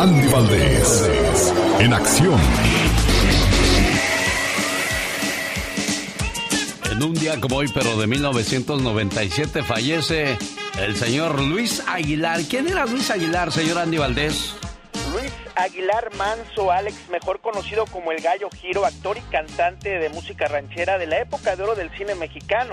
Andy Valdés, en acción. En un día como hoy, pero de 1997, fallece el señor Luis Aguilar. ¿Quién era Luis Aguilar, señor Andy Valdés? Luis Aguilar Manso, Alex, mejor conocido como el Gallo Giro, actor y cantante de música ranchera de la época de oro del cine mexicano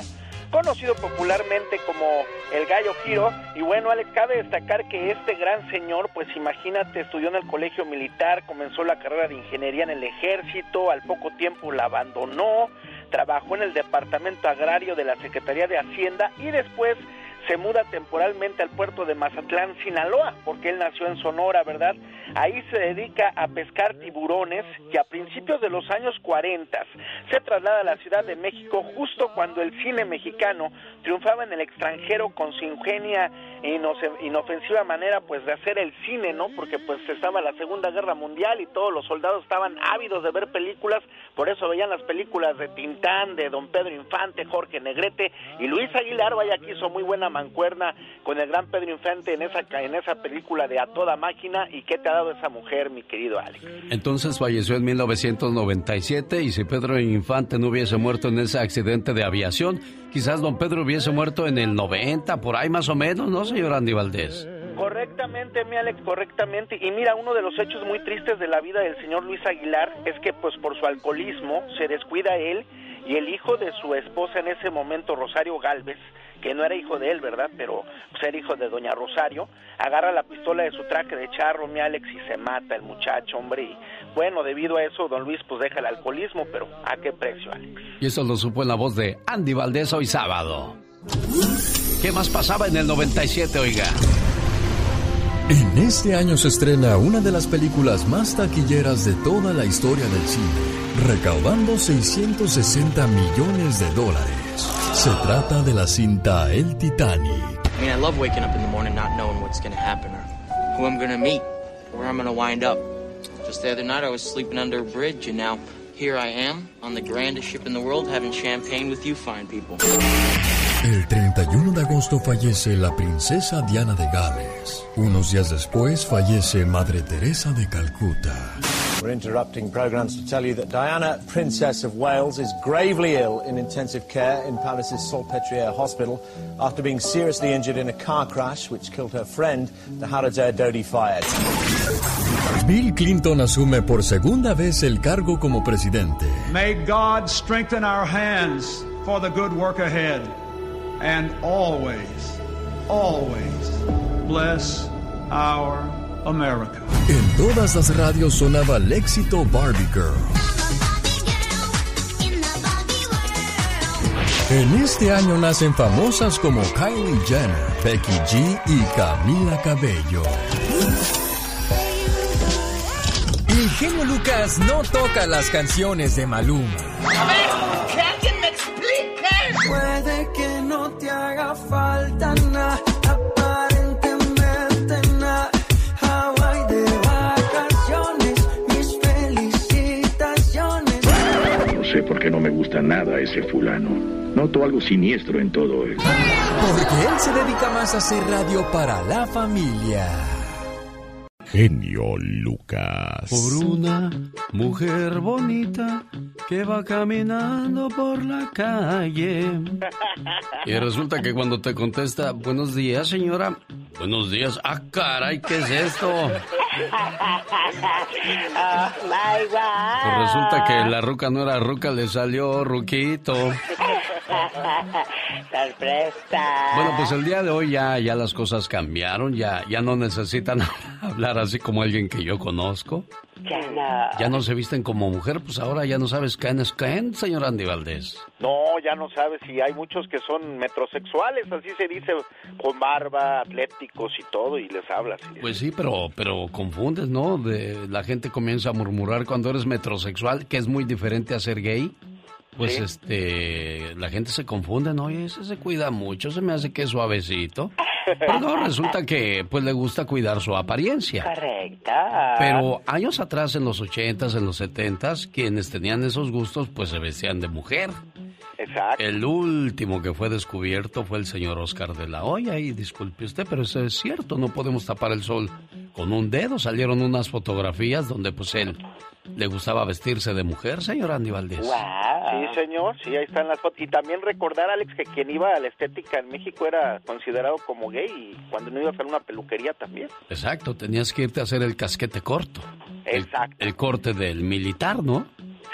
conocido popularmente como el Gallo Giro. Y bueno, Alex, cabe destacar que este gran señor, pues imagínate, estudió en el colegio militar, comenzó la carrera de ingeniería en el ejército, al poco tiempo la abandonó, trabajó en el departamento agrario de la Secretaría de Hacienda y después se muda temporalmente al puerto de Mazatlán, Sinaloa, porque él nació en Sonora, ¿verdad? Ahí se dedica a pescar tiburones y a principios de los años 40 se traslada a la Ciudad de México justo cuando el cine mexicano triunfaba en el extranjero con su ingenia e inofensiva manera pues de hacer el cine, ¿no? Porque pues estaba la Segunda Guerra Mundial y todos los soldados estaban ávidos de ver películas, por eso veían las películas de Tintán, de Don Pedro Infante, Jorge Negrete y Luis Aguilar, vaya que hizo muy buena mancuerna con el gran Pedro Infante en esa en esa película de A toda máquina y qué te ha dado esa mujer, mi querido Alex. Entonces falleció en 1997 y si Pedro Infante no hubiese muerto en ese accidente de aviación, quizás don Pedro hubiese muerto en el 90, por ahí más o menos, ¿no, señor Andy Valdés? Correctamente, mi Alex, correctamente. Y mira, uno de los hechos muy tristes de la vida del señor Luis Aguilar es que pues por su alcoholismo se descuida él y el hijo de su esposa en ese momento, Rosario Galvez, que no era hijo de él, ¿verdad? Pero pues, era hijo de doña Rosario, agarra la pistola de su traje de charro, mi Alex, y se mata el muchacho, hombre. Y bueno, debido a eso, don Luis pues deja el alcoholismo, pero ¿a qué precio, Alex? Y eso lo supo en la voz de Andy Valdés hoy sábado. ¿Qué más pasaba en el 97, oiga? En este año se estrena una de las películas más taquilleras de toda la historia del cine, recaudando 660 millones de dólares. Se trata de la cinta El Titanic. I mean, I love waking up in the morning not knowing what's going to happen or who I'm going to meet, where I'm going to wind up. Just the other night I was sleeping under a bridge and now here I am on the grandest ship in the world having champagne with you fine people. El 31 de agosto fallece la princesa Diana de Gales. Unos días después fallece Madre Teresa de Calcuta. We're interrupting programs to tell you that Diana, Princess of Wales, is gravely ill in intensive care in Palace's Salpêtrière Hospital after being seriously injured in a car crash which killed her friend, the Air Dodi fired. Bill Clinton asume por segunda vez el cargo como presidente. May God strengthen our hands for the good work ahead and always, always bless our America. En todas las radios sonaba el éxito Barbie Girl. En este año nacen famosas como Kylie Jenner, Becky G y Camila Cabello. El genio Lucas no toca las canciones de Maluma. A ver, que alguien me explique. Puede que no te haga falta nada, aparentemente nada. Hawaii de vacaciones, mis felicitaciones. No sé por qué no me gusta nada ese fulano. Noto algo siniestro en todo él. Porque él se dedica más a hacer radio para la familia. Genio Lucas. Por una mujer bonita que va caminando por la calle. Y resulta que cuando te contesta, buenos días, señora. Buenos días. Ah, caray, ¿qué es esto? Pues resulta que la ruca no era ruca, le salió ruquito. Sorpresa. Bueno, pues el día de hoy ya, ya las cosas cambiaron, ya, ya no necesitan hablar así como alguien que yo conozco. Ya no. Ya no se visten como mujer, pues ahora ya no sabes quién es quién, señor Andy Valdés. No, ya no sabes si hay muchos que son metrosexuales, así se dice, con barba, atléticos y todo, y les hablas. y- Pues sí, pero, pero confundes, ¿no? De, la gente comienza a murmurar cuando eres metrosexual, que es muy diferente a ser gay. Pues Sí. este, la gente se confunde, ¿no? Oye, ese se cuida mucho, se me hace que es suavecito. Pero no, resulta que pues le gusta cuidar su apariencia. Correcto. Pero años atrás, en los ochentas, en los setentas, quienes tenían esos gustos, pues se vestían de mujer. Exacto. El último que fue descubierto fue el señor Oscar de la Hoya, y disculpe usted, pero eso es cierto, no podemos tapar el sol con un dedo. Salieron unas fotografías donde pues él le gustaba vestirse de mujer, señor Andy Valdés. Sí, señor, sí, ahí están las fotos. Y también recordar, Alex, que quien iba a la estética en México era considerado como gay y cuando no ibas a una peluquería también. Exacto, tenías que irte a hacer el casquete corto. Exacto. El, corte del militar, ¿no?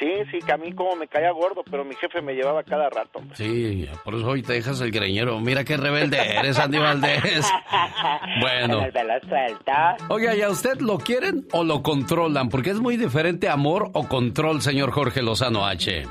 Sí, sí, que a mí como me caía gordo, pero mi jefe me llevaba cada rato. Sí, por eso hoy te dejas el greñero. Mira qué rebelde eres, Andy Valdés. Bueno. Oiga, ¿y a usted lo quieren o lo controlan? Porque es muy diferente amor o control, señor Jorge Lozano H.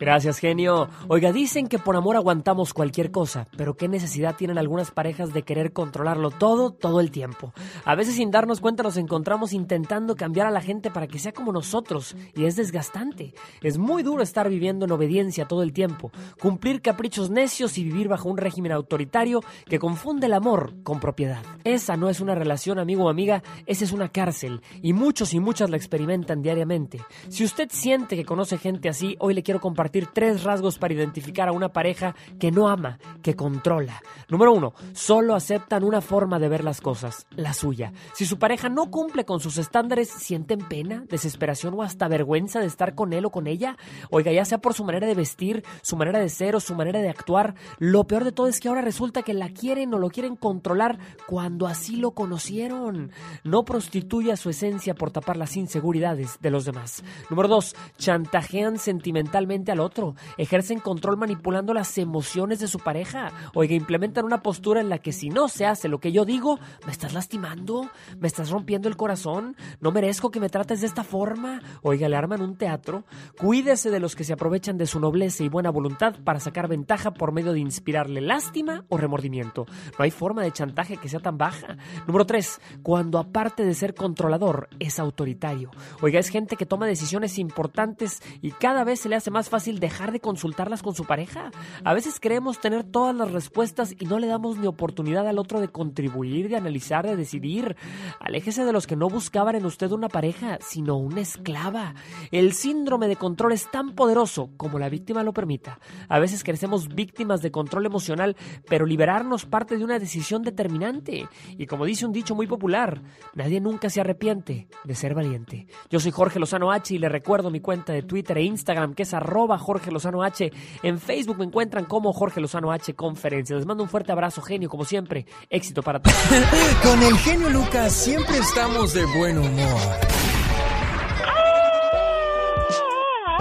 Gracias, genio. Oiga, dicen que por amor aguantamos cualquier cosa, pero qué necesidad tienen algunas parejas de querer controlarlo todo, todo el tiempo. A veces sin darnos cuenta nos encontramos intentando cambiar a la gente para que sea como nosotros, y es desgastante. Es muy duro estar viviendo en obediencia todo el tiempo, cumplir caprichos necios y vivir bajo un régimen autoritario que confunde el amor con propiedad. Esa no es una relación amigo o amiga, esa es una cárcel, y muchos y muchas la experimentan diariamente. Si usted siente que conoce gente así, hoy le quiero compartir tres rasgos para identificar a una pareja que no ama, que controla. Número uno, solo aceptan una forma de ver las cosas, la suya. Si su pareja no cumple con sus estándares, sienten pena, desesperación o hasta vergüenza de estar con él o con ella. Oiga, ya sea por su manera de vestir, su manera de ser o su manera de actuar, lo peor de todo es que ahora resulta que la quieren o lo quieren controlar cuando así lo conocieron. No prostituya su esencia por tapar las inseguridades de los demás. Número dos, chantajean sentimentalmente al otro, ejercen control manipulando las emociones de su pareja. Oiga, implementan una postura en la que si no se hace lo que yo digo, me estás lastimando, me estás rompiendo el corazón, no merezco que me trates de esta forma. Oiga, le arman un teatro. Cuídese de los que se aprovechan de su nobleza y buena voluntad para sacar ventaja por medio de inspirarle lástima o remordimiento. No hay forma de chantaje que sea tan baja. Número 3. Cuando aparte de ser controlador, es autoritario. Oiga, es gente que toma decisiones importantes y cada vez se le hace más fácil dejar de consultarlas con su pareja. A veces creemos tener todas las respuestas y no le damos ni oportunidad al otro de contribuir, de analizar, de decidir. Aléjese de los que no buscaban en usted una pareja, sino una esclava. El síndrome de control es tan poderoso como la víctima lo permita. A veces crecemos víctimas de control emocional, pero liberarnos parte de una decisión determinante. Y como dice un dicho muy popular, nadie nunca se arrepiente de ser valiente. Yo soy Jorge Lozano H y le recuerdo mi cuenta de Twitter e Instagram que es arroba Jorge Lozano H. En Facebook me encuentran como Jorge Lozano H Conferencia. Les mando un fuerte abrazo, genio, como siempre. Éxito para todos. Con el genio Lucas siempre estamos de buen humor.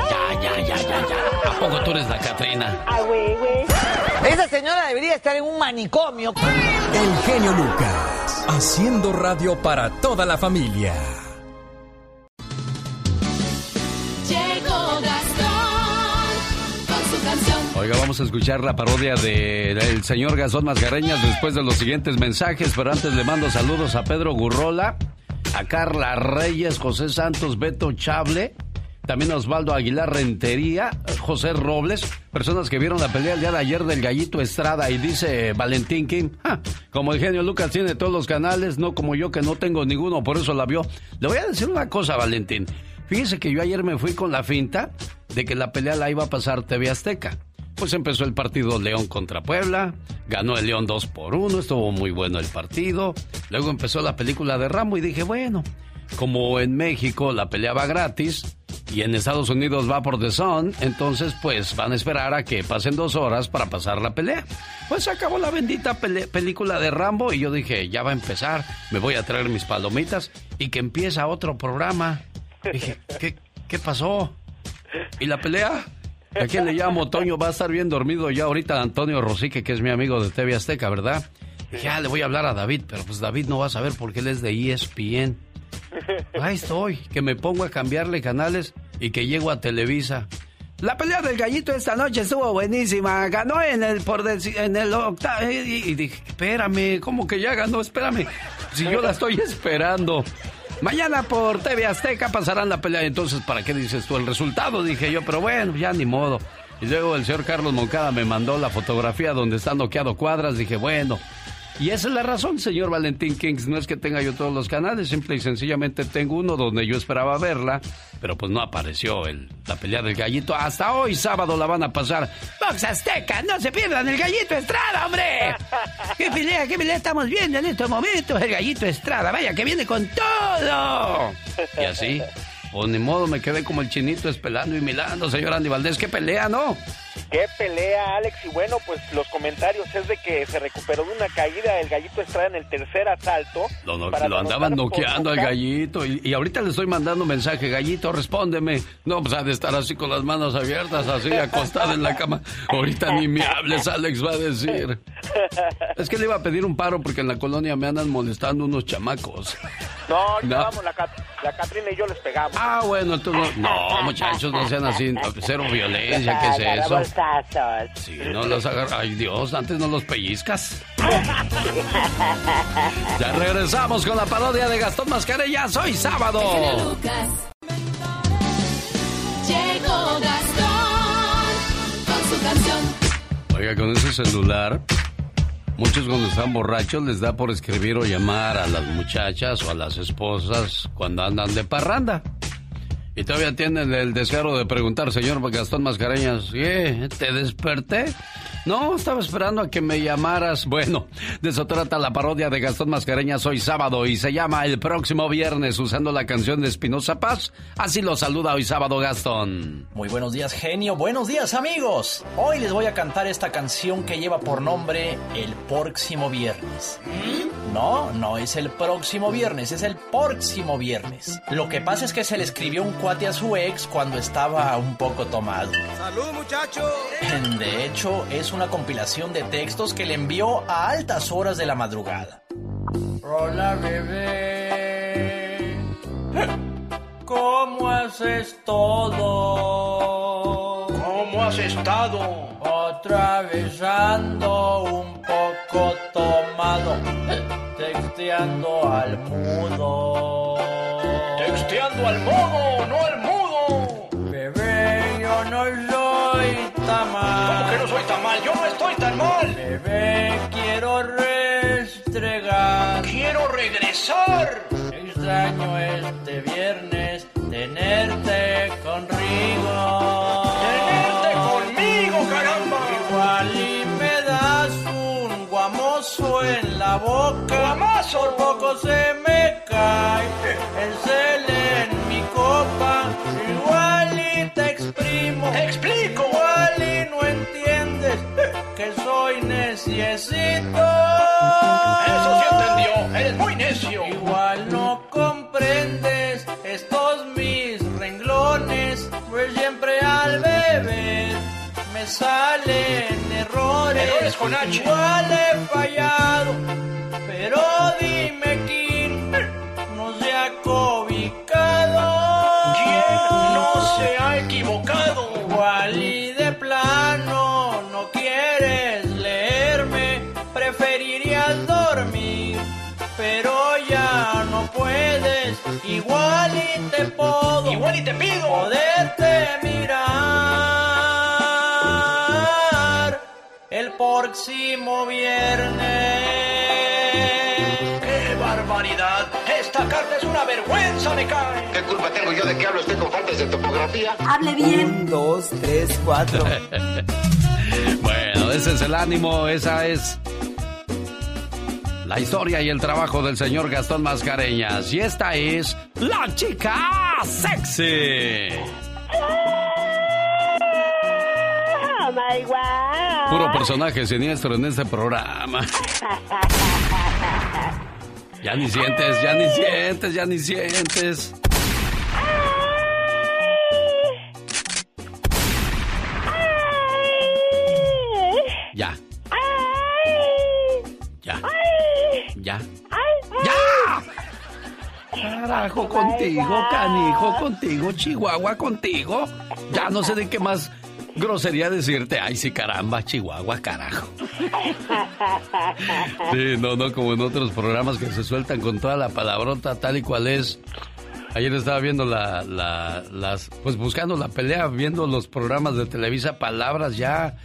Ya, ya, ya, ya, ya. ¿A poco tú eres la Catrina? Ah, güey, güey. Esa señora debería estar en un manicomio. El genio Lucas, haciendo radio para toda la familia. Oiga, vamos a escuchar la parodia del el señor Gastón Mascareñas después de los siguientes mensajes, pero antes le mando saludos a Pedro Gurrola, a Carla Reyes, José Santos, Beto Chable, también Osvaldo Aguilar Rentería, José Robles, personas que vieron la pelea el día de ayer del Gallito Estrada y dice Valentín King, como el genio Lucas tiene todos los canales, no como yo que no tengo ninguno, por eso la vio. Le voy a decir una cosa, Valentín. Fíjese que yo ayer me fui con la finta de que la pelea la iba a pasar TV Azteca. Pues empezó el partido León contra Puebla, ganó el León 2 por 1, estuvo muy bueno el partido. Luego empezó la película de Rambo y dije, bueno, como en México la pelea va gratis y en Estados Unidos va por The Sun, entonces pues van a esperar a que pasen dos horas para pasar la pelea. Pues acabó la bendita película de Rambo y yo dije, ya va a empezar, me voy a traer mis palomitas y que empieza otro programa. Dije, ¿qué, qué pasó? ¿Y la pelea? ¿A quién le llamo? Toño va a estar bien dormido ya ahorita Antonio Rosique, que es mi amigo de TV Azteca, ¿verdad? Ah, le voy a hablar a David, pero pues David no va a saber porque él es de ESPN. Ahí estoy, que me pongo a cambiarle canales y que llego a Televisa. La pelea del gallito esta noche estuvo buenísima. Ganó en el por en el octavo. Y, dije, espérame, ¿cómo que ya ganó? Espérame. Si yo la estoy esperando. Mañana por TV Azteca pasarán la pelea. Entonces, ¿para qué dices tú el resultado? Dije yo, pero bueno, ya ni modo. Y luego el señor Carlos Moncada me mandó la fotografía donde está noqueado Cuadras. Dije, bueno, Y esa es la razón, señor Valentín Kings. No es que tenga yo todos los canales, simple y sencillamente tengo uno donde yo esperaba verla, pero pues no apareció el, la pelea del gallito. Hasta hoy, sábado, la van a pasar. Box Azteca, no se pierdan el gallito Estrada, hombre. ¿Qué pelea, qué pelea estamos viendo en estos momentos? El gallito Estrada, vaya, que viene con todo. Y así, pues ni modo, me quedé como el chinito espelando y milando, señor Andy Valdés. ¿Qué pelea, no? Qué pelea, Alex. Y bueno, pues los comentarios es de que se recuperó de una caída el gallito Estrada en el tercer asalto. Lo, lo andaban noqueando al gallito. Y, ahorita le estoy mandando mensaje, gallito, respóndeme. No, pues ha de estar así con las manos abiertas, así acostado en la cama. Ahorita ni me hables, Alex va a decir. Es que le iba a pedir un paro porque en la colonia me andan molestando unos chamacos. No, no. vamos, la, la Catrina y yo les pegamos. Ah, bueno, tú no. No, muchachos, no sean así. Cero violencia, ¿qué es eso? Sí, no los agarra. Ay, Dios, antes no los pellizcas. ya regresamos con la parodia de Gastón Mascarellas hoy sábado. Llegó Gastón con su canción. Oiga, con ese celular, muchos cuando están borrachos les da por escribir o llamar a las muchachas o a las esposas cuando andan de parranda. Y todavía tienen el descaro de preguntar, señor Gastón Mascareñas, ¿qué? ¿Te desperté? No, estaba esperando a que me llamaras. Bueno, de eso trata la parodia de Gastón Mascareñas hoy sábado y se llama El próximo viernes usando la canción de Espinosa Paz. Así lo saluda hoy sábado Gastón. Muy buenos días, genio. Buenos días, amigos. Hoy les voy a cantar esta canción que lleva por nombre El próximo viernes. No, no es el próximo viernes, es el próximo viernes. Lo que pasa es que se le escribió un cuate a su ex cuando estaba un poco tomado. ¡Salud, muchachos! De hecho, es una compilación de textos que le envió a altas horas de la madrugada. Hola bebé, ¿cómo haces todo? ¿Cómo has estado? Otra vez ando un poco tomado, texteando al mudo. Texteando al modo, no al mudo. Bebé, yo no soy ¿Cómo que no soy tan mal? Yo no estoy tan mal. Bebé, quiero restregar. Quiero regresar. Extraño este viernes tenerte conmigo. Tenerte conmigo, caramba. Igual y me das un guamoso en la boca. Guamazo. Por poco se me cae el errores. Errores con H. Igual he fallado, pero dime quién no se ha cobicado. ¿Quién no se ha equivocado? Igual y de plano no quieres leerme, preferirías dormir, pero ya no puedes, igual y te puedo, igual y te pido, poderte próximo viernes. ¡Qué barbaridad! Esta carta es una vergüenza, me cae. ¿Qué culpa tengo yo de que hablo usted con faltas de topografía? Hable bien. Un, dos, tres, cuatro. bueno, ese es el ánimo, esa es la historia y el trabajo del señor Gastón Mascareñas. Y esta es la chica sexy. My God. Puro personaje siniestro en este programa. Ya ni sientes, ya ni sientes, ya ni sientes. Ya. Ya. Ya. ¡Ya! Carajo contigo, canijo contigo, Chihuahua contigo. Ya no sé de qué más grosería decirte. Ay, sí, caramba, Chihuahua, carajo. Sí, no, no, como en otros programas que se sueltan con toda la palabrota tal y cual es. Ayer estaba viendo la, las, pues buscando la pelea, viendo los programas de Televisa, palabras ya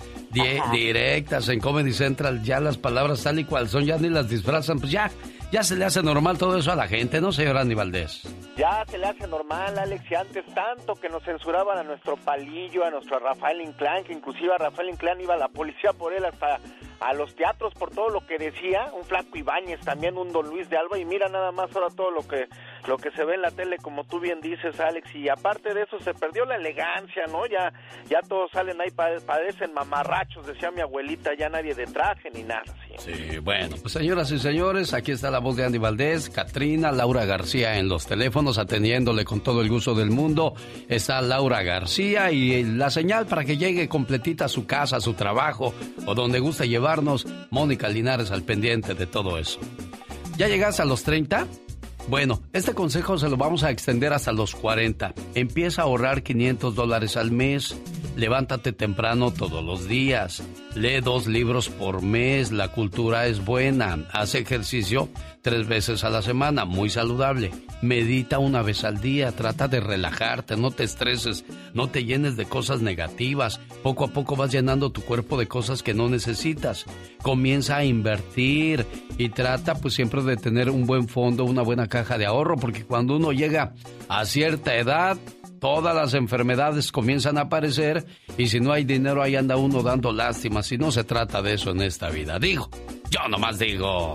directas en Comedy Central, ya las palabras tal y cual son, ya ni las disfrazan, pues ya, ya se le hace normal todo eso a la gente, ¿no, señor Andy Valdés? Ya se le hace normal, Alex, y antes tanto que nos censuraban a nuestro palillo, a nuestro Rafael Inclán, que inclusive a Rafael Inclán iba la policía por él hasta a los teatros por todo lo que decía, un Flaco Ibáñez, también un Don Luis de Alba, y mira nada más ahora todo lo que lo que se ve en la tele, como tú bien dices, Alex, y aparte de eso se perdió la elegancia, ¿no? Ya ya todos salen ahí, padecen mamarrachos, decía mi abuelita, ya nadie de traje ni nada. ¿sí? sí, bueno, pues señoras y señores, aquí está la voz de Andy Valdés, Katrina, Laura García en los teléfonos, atendiéndole con todo el gusto del mundo. Está Laura García y la señal para que llegue completita a su casa, a su trabajo o donde gusta llevarnos, Mónica Linares al pendiente de todo eso. ¿Ya llegas a los 30? Bueno, este consejo se lo vamos a extender hasta los 40. Empieza a ahorrar 500 dólares al mes. Levántate temprano todos los días. Lee dos libros por mes. La cultura es buena. Haz ejercicio tres veces a la semana. Muy saludable. Medita una vez al día. Trata de relajarte. No te estreses. No te llenes de cosas negativas. Poco a poco vas llenando tu cuerpo de cosas que no necesitas. Comienza a invertir y trata pues siempre de tener un buen fondo, una buena caja de ahorro, porque cuando uno llega a cierta edad, todas las enfermedades comienzan a aparecer y si no hay dinero ahí anda uno dando lástima. Si no se trata de eso en esta vida. Digo, yo nomás digo.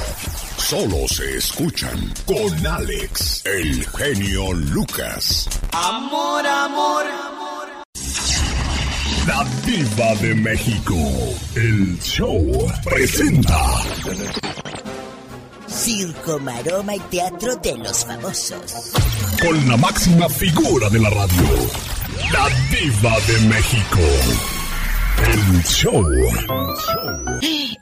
Solo se escuchan con Alex, el genio Lucas. Amor, amor, amor. La diva de México. El show presenta. Circo, maroma y teatro de los famosos. Con la máxima figura de la radio. La diva de México. El show.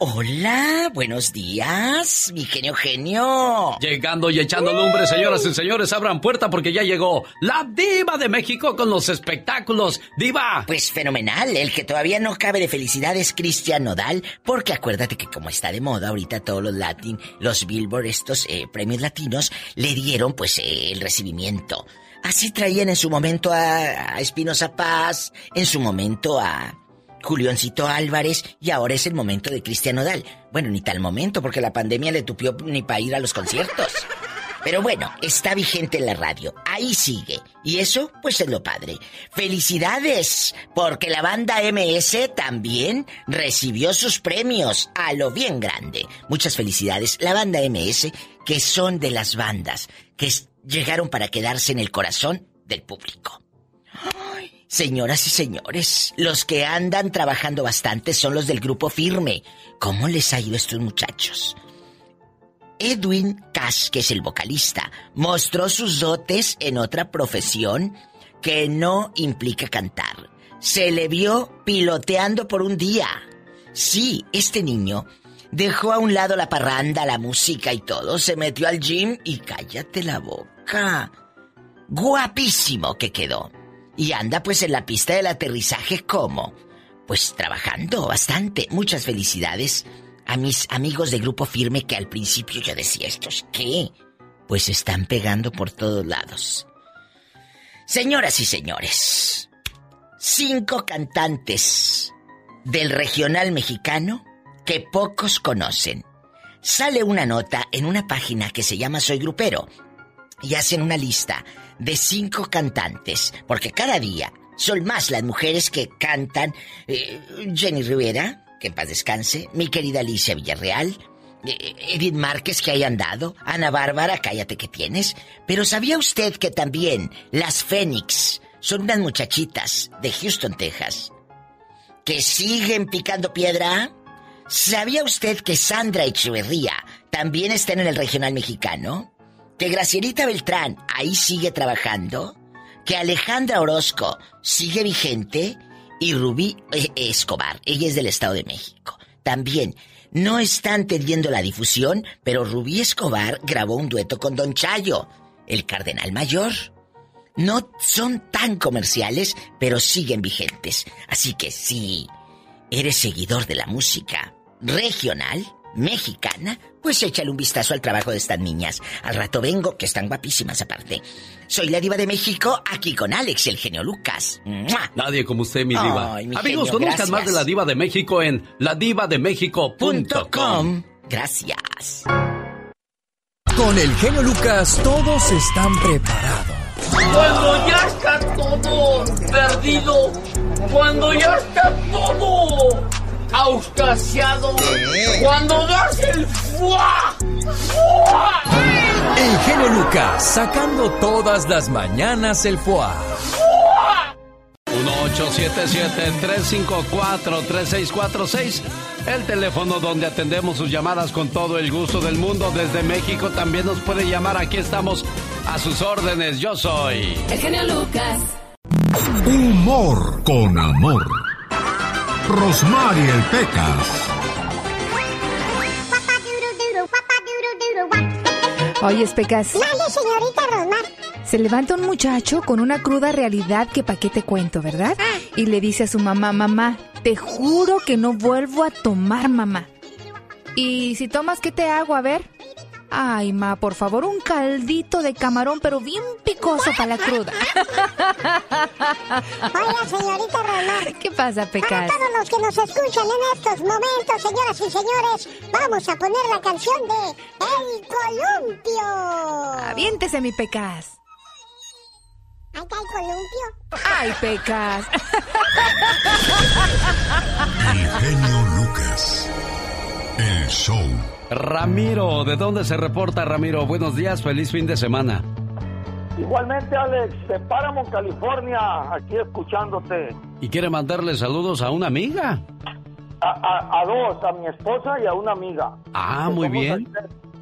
Hola, buenos días, mi genio genio. Llegando y echando lumbre, señoras y señores, abran puerta porque ya llegó la diva de México con los espectáculos. Diva. Pues fenomenal, el que todavía no cabe de felicidad es Cristian Nodal, porque acuérdate que como está de moda ahorita todos los Latin, los Billboard, estos eh, premios latinos, le dieron pues eh, el recibimiento. Así traían en su momento a, a Espinosa Paz, en su momento a Julioncito Álvarez y ahora es el momento de Cristian Nodal. Bueno, ni tal momento porque la pandemia le tupió ni para ir a los conciertos. Pero bueno, está vigente en la radio. Ahí sigue. Y eso, pues es lo padre. Felicidades, porque la banda MS también recibió sus premios a lo bien grande. Muchas felicidades. La banda MS, que son de las bandas que llegaron para quedarse en el corazón del público. Señoras y señores, los que andan trabajando bastante son los del grupo firme. ¿Cómo les ha ido a estos muchachos? Edwin Cash, que es el vocalista, mostró sus dotes en otra profesión que no implica cantar. Se le vio piloteando por un día. Sí, este niño dejó a un lado la parranda, la música y todo, se metió al gym y cállate la boca. Guapísimo que quedó. Y anda pues en la pista del aterrizaje como? Pues trabajando bastante. Muchas felicidades a mis amigos de Grupo Firme que al principio yo decía, ¿estos qué? Pues están pegando por todos lados. Señoras y señores, cinco cantantes del regional mexicano que pocos conocen. Sale una nota en una página que se llama Soy Grupero y hacen una lista de cinco cantantes, porque cada día son más las mujeres que cantan. Eh, Jenny Rivera, que en paz descanse, mi querida Alicia Villarreal, eh, Edith Márquez, que hayan dado, Ana Bárbara, cállate que tienes. Pero ¿sabía usted que también las Fénix son unas muchachitas de Houston, Texas, que siguen picando piedra? ¿Sabía usted que Sandra Echeverría también está en el regional mexicano? Que Gracielita Beltrán ahí sigue trabajando, que Alejandra Orozco sigue vigente y Rubí eh, Escobar, ella es del Estado de México. También no están teniendo la difusión, pero Rubí Escobar grabó un dueto con Don Chayo, el cardenal mayor. No son tan comerciales, pero siguen vigentes. Así que si eres seguidor de la música regional, mexicana, pues échale un vistazo al trabajo de estas niñas. Al rato vengo, que están guapísimas aparte. Soy la diva de México, aquí con Alex, el genio Lucas. Nadie como usted, mi diva. Amigos, conozcan más de la diva de México en ladivademéxico.com. Gracias. Con el genio Lucas todos están preparados. Cuando ya está todo perdido, cuando ya está todo auscasiado, cuando das el fuá, fuá. El genio Lucas sacando todas las mañanas el fuá. 1877-354-3646, el teléfono donde atendemos sus llamadas con todo el gusto del mundo. Desde México también nos puede llamar, aquí estamos a sus órdenes. Yo soy. El genio Lucas. Humor con amor. Rosmarie el Pecas. Oye, Pecas. Dale, señorita Rosmar. Se levanta un muchacho con una cruda realidad que pa' qué te cuento, ¿verdad? Y le dice a su mamá, mamá, te juro que no vuelvo a tomar, mamá. Y si tomas, ¿qué te hago? A ver. Ay, ma, por favor, un caldito de camarón, pero bien picoso para la cruda. Oiga, señorita Román. ¿Qué pasa, Pecas? Para todos los que nos escuchan en estos momentos, señoras y señores, vamos a poner la canción de El Columpio. Aviéntese, mi Pecas. Ahí está el columpio. Ay, Pecas. El genio Lucas. El show. Ramiro, ¿de dónde se reporta Ramiro? Buenos días, feliz fin de semana. Igualmente, Alex, de Paramount, California, aquí escuchándote. ¿Y quiere mandarle saludos a una amiga? A, a- a dos, a mi esposa y a una amiga. Ah, muy bien.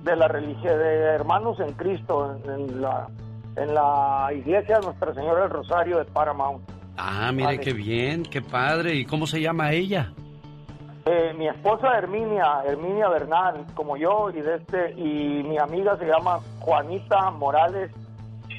De la religión, de hermanos en Cristo, en, en la, en la iglesia de Nuestra Señora del Rosario de Paramount. Ah, mire qué bien, qué padre. ¿Y cómo se llama ella? Eh, mi esposa Herminia, Herminia Bernal, como yo, y de este, y mi amiga se llama Juanita Morales,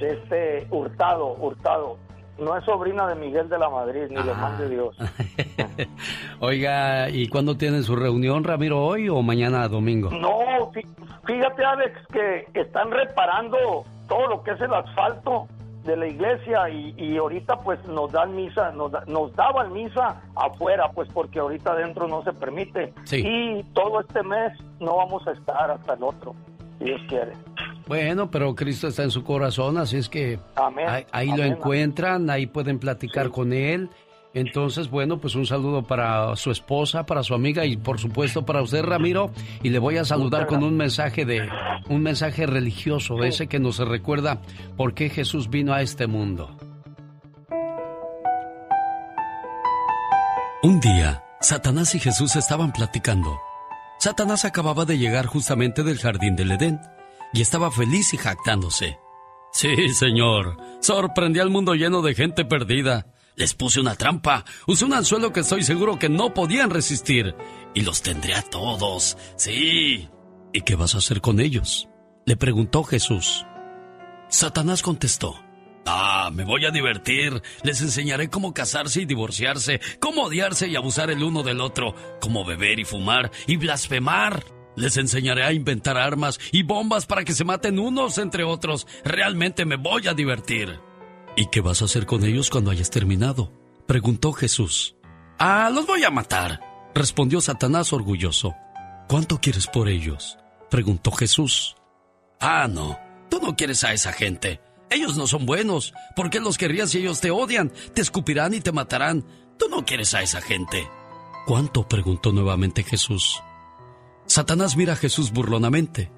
de este Hurtado, Hurtado. No es sobrina de Miguel de la Madrid, ni lo Ah. mande Dios. Oiga, ¿y cuándo tienen su reunión, Ramiro, hoy o mañana domingo? No, fí- fíjate Alex que están reparando todo lo que es el asfalto de la iglesia y, y ahorita pues nos dan misa, nos, da- nos daban misa afuera pues porque ahorita adentro no se permite. Sí. Y todo este mes no vamos a estar hasta el otro, si Dios quiere. Bueno, pero Cristo está en su corazón, así es que Amén. ahí, ahí lo Amén. encuentran, ahí pueden platicar con él. Entonces, bueno, pues un saludo para su esposa, para su amiga y por supuesto para usted, Ramiro. Y le voy a saludar con un mensaje de un mensaje religioso, ese que nos recuerda por qué Jesús vino a este mundo. Un día, Satanás y Jesús estaban platicando. Satanás acababa de llegar justamente del jardín del Edén y estaba feliz y jactándose. Sí, señor. Sorprendí al mundo lleno de gente perdida. Les puse una trampa, usé un anzuelo que estoy seguro que no podían resistir. Y los tendré a todos. Sí. ¿Y qué vas a hacer con ellos? Le preguntó Jesús. Satanás contestó. Ah, me voy a divertir. Les enseñaré cómo casarse y divorciarse, cómo odiarse y abusar el uno del otro, cómo beber y fumar y blasfemar. Les enseñaré a inventar armas y bombas para que se maten unos entre otros. Realmente me voy a divertir. ¿Y qué vas a hacer con ellos cuando hayas terminado? Preguntó Jesús. Ah, los voy a matar, respondió Satanás orgulloso. ¿Cuánto quieres por ellos? preguntó Jesús. Ah, no, tú no quieres a esa gente. Ellos no son buenos. ¿Por qué los querrías si ellos te odian? Te escupirán y te matarán. Tú no quieres a esa gente. ¿Cuánto? preguntó nuevamente Jesús. Satanás mira a Jesús burlonamente.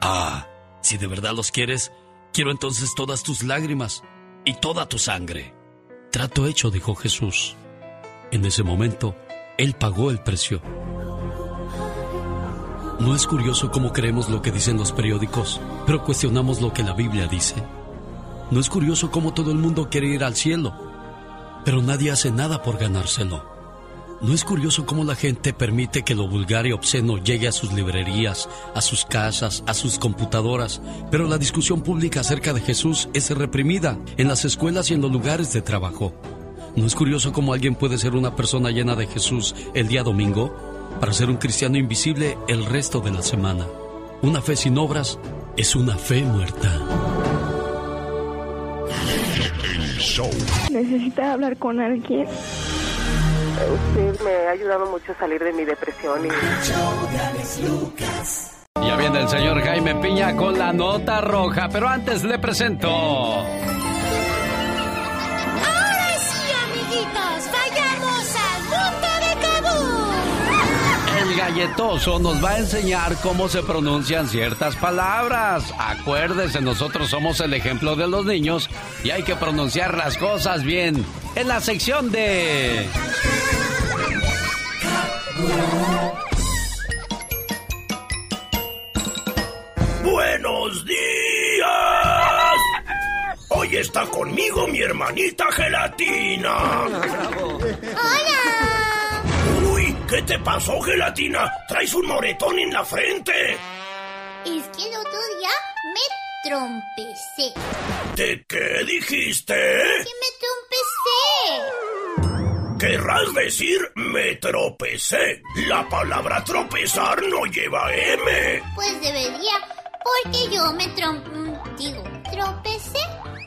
Ah, si de verdad los quieres, quiero entonces todas tus lágrimas y toda tu sangre. Trato hecho, dijo Jesús. En ese momento, él pagó el precio. ¿No es curioso cómo creemos lo que dicen los periódicos, pero cuestionamos lo que la Biblia dice? ¿No es curioso cómo todo el mundo quiere ir al cielo, pero nadie hace nada por ganárselo? ¿No es curioso cómo la gente permite que lo vulgar y obsceno llegue a sus librerías, a sus casas, a sus computadoras, pero la discusión pública acerca de Jesús es reprimida en las escuelas y en los lugares de trabajo? ¿No es curioso cómo alguien puede ser una persona llena de Jesús el día domingo para ser un cristiano invisible el resto de la semana? Una fe sin obras es una fe muerta. Necesita hablar con alguien. Usted me ha ayudado mucho a salir de mi depresión y... Ya viene el señor Jaime Piña con la nota roja, pero antes le presento... Ahora sí, amiguitos, vayamos al mundo de Kabul. El galletoso nos va a enseñar cómo se pronuncian ciertas palabras. Acuérdese, nosotros somos el ejemplo de los niños y hay que pronunciar las cosas bien. En la sección de... ¡Buenos días! Hoy está conmigo mi hermanita Gelatina. ¡Hola! Uy, ¿qué te pasó, Gelatina? Traes un moretón en la frente. Es que el otro día me trompecé. ¿De qué dijiste? Que me. Querrás decir me tropecé. La palabra tropezar no lleva M. Pues debería, porque yo me trom... digo, tropecé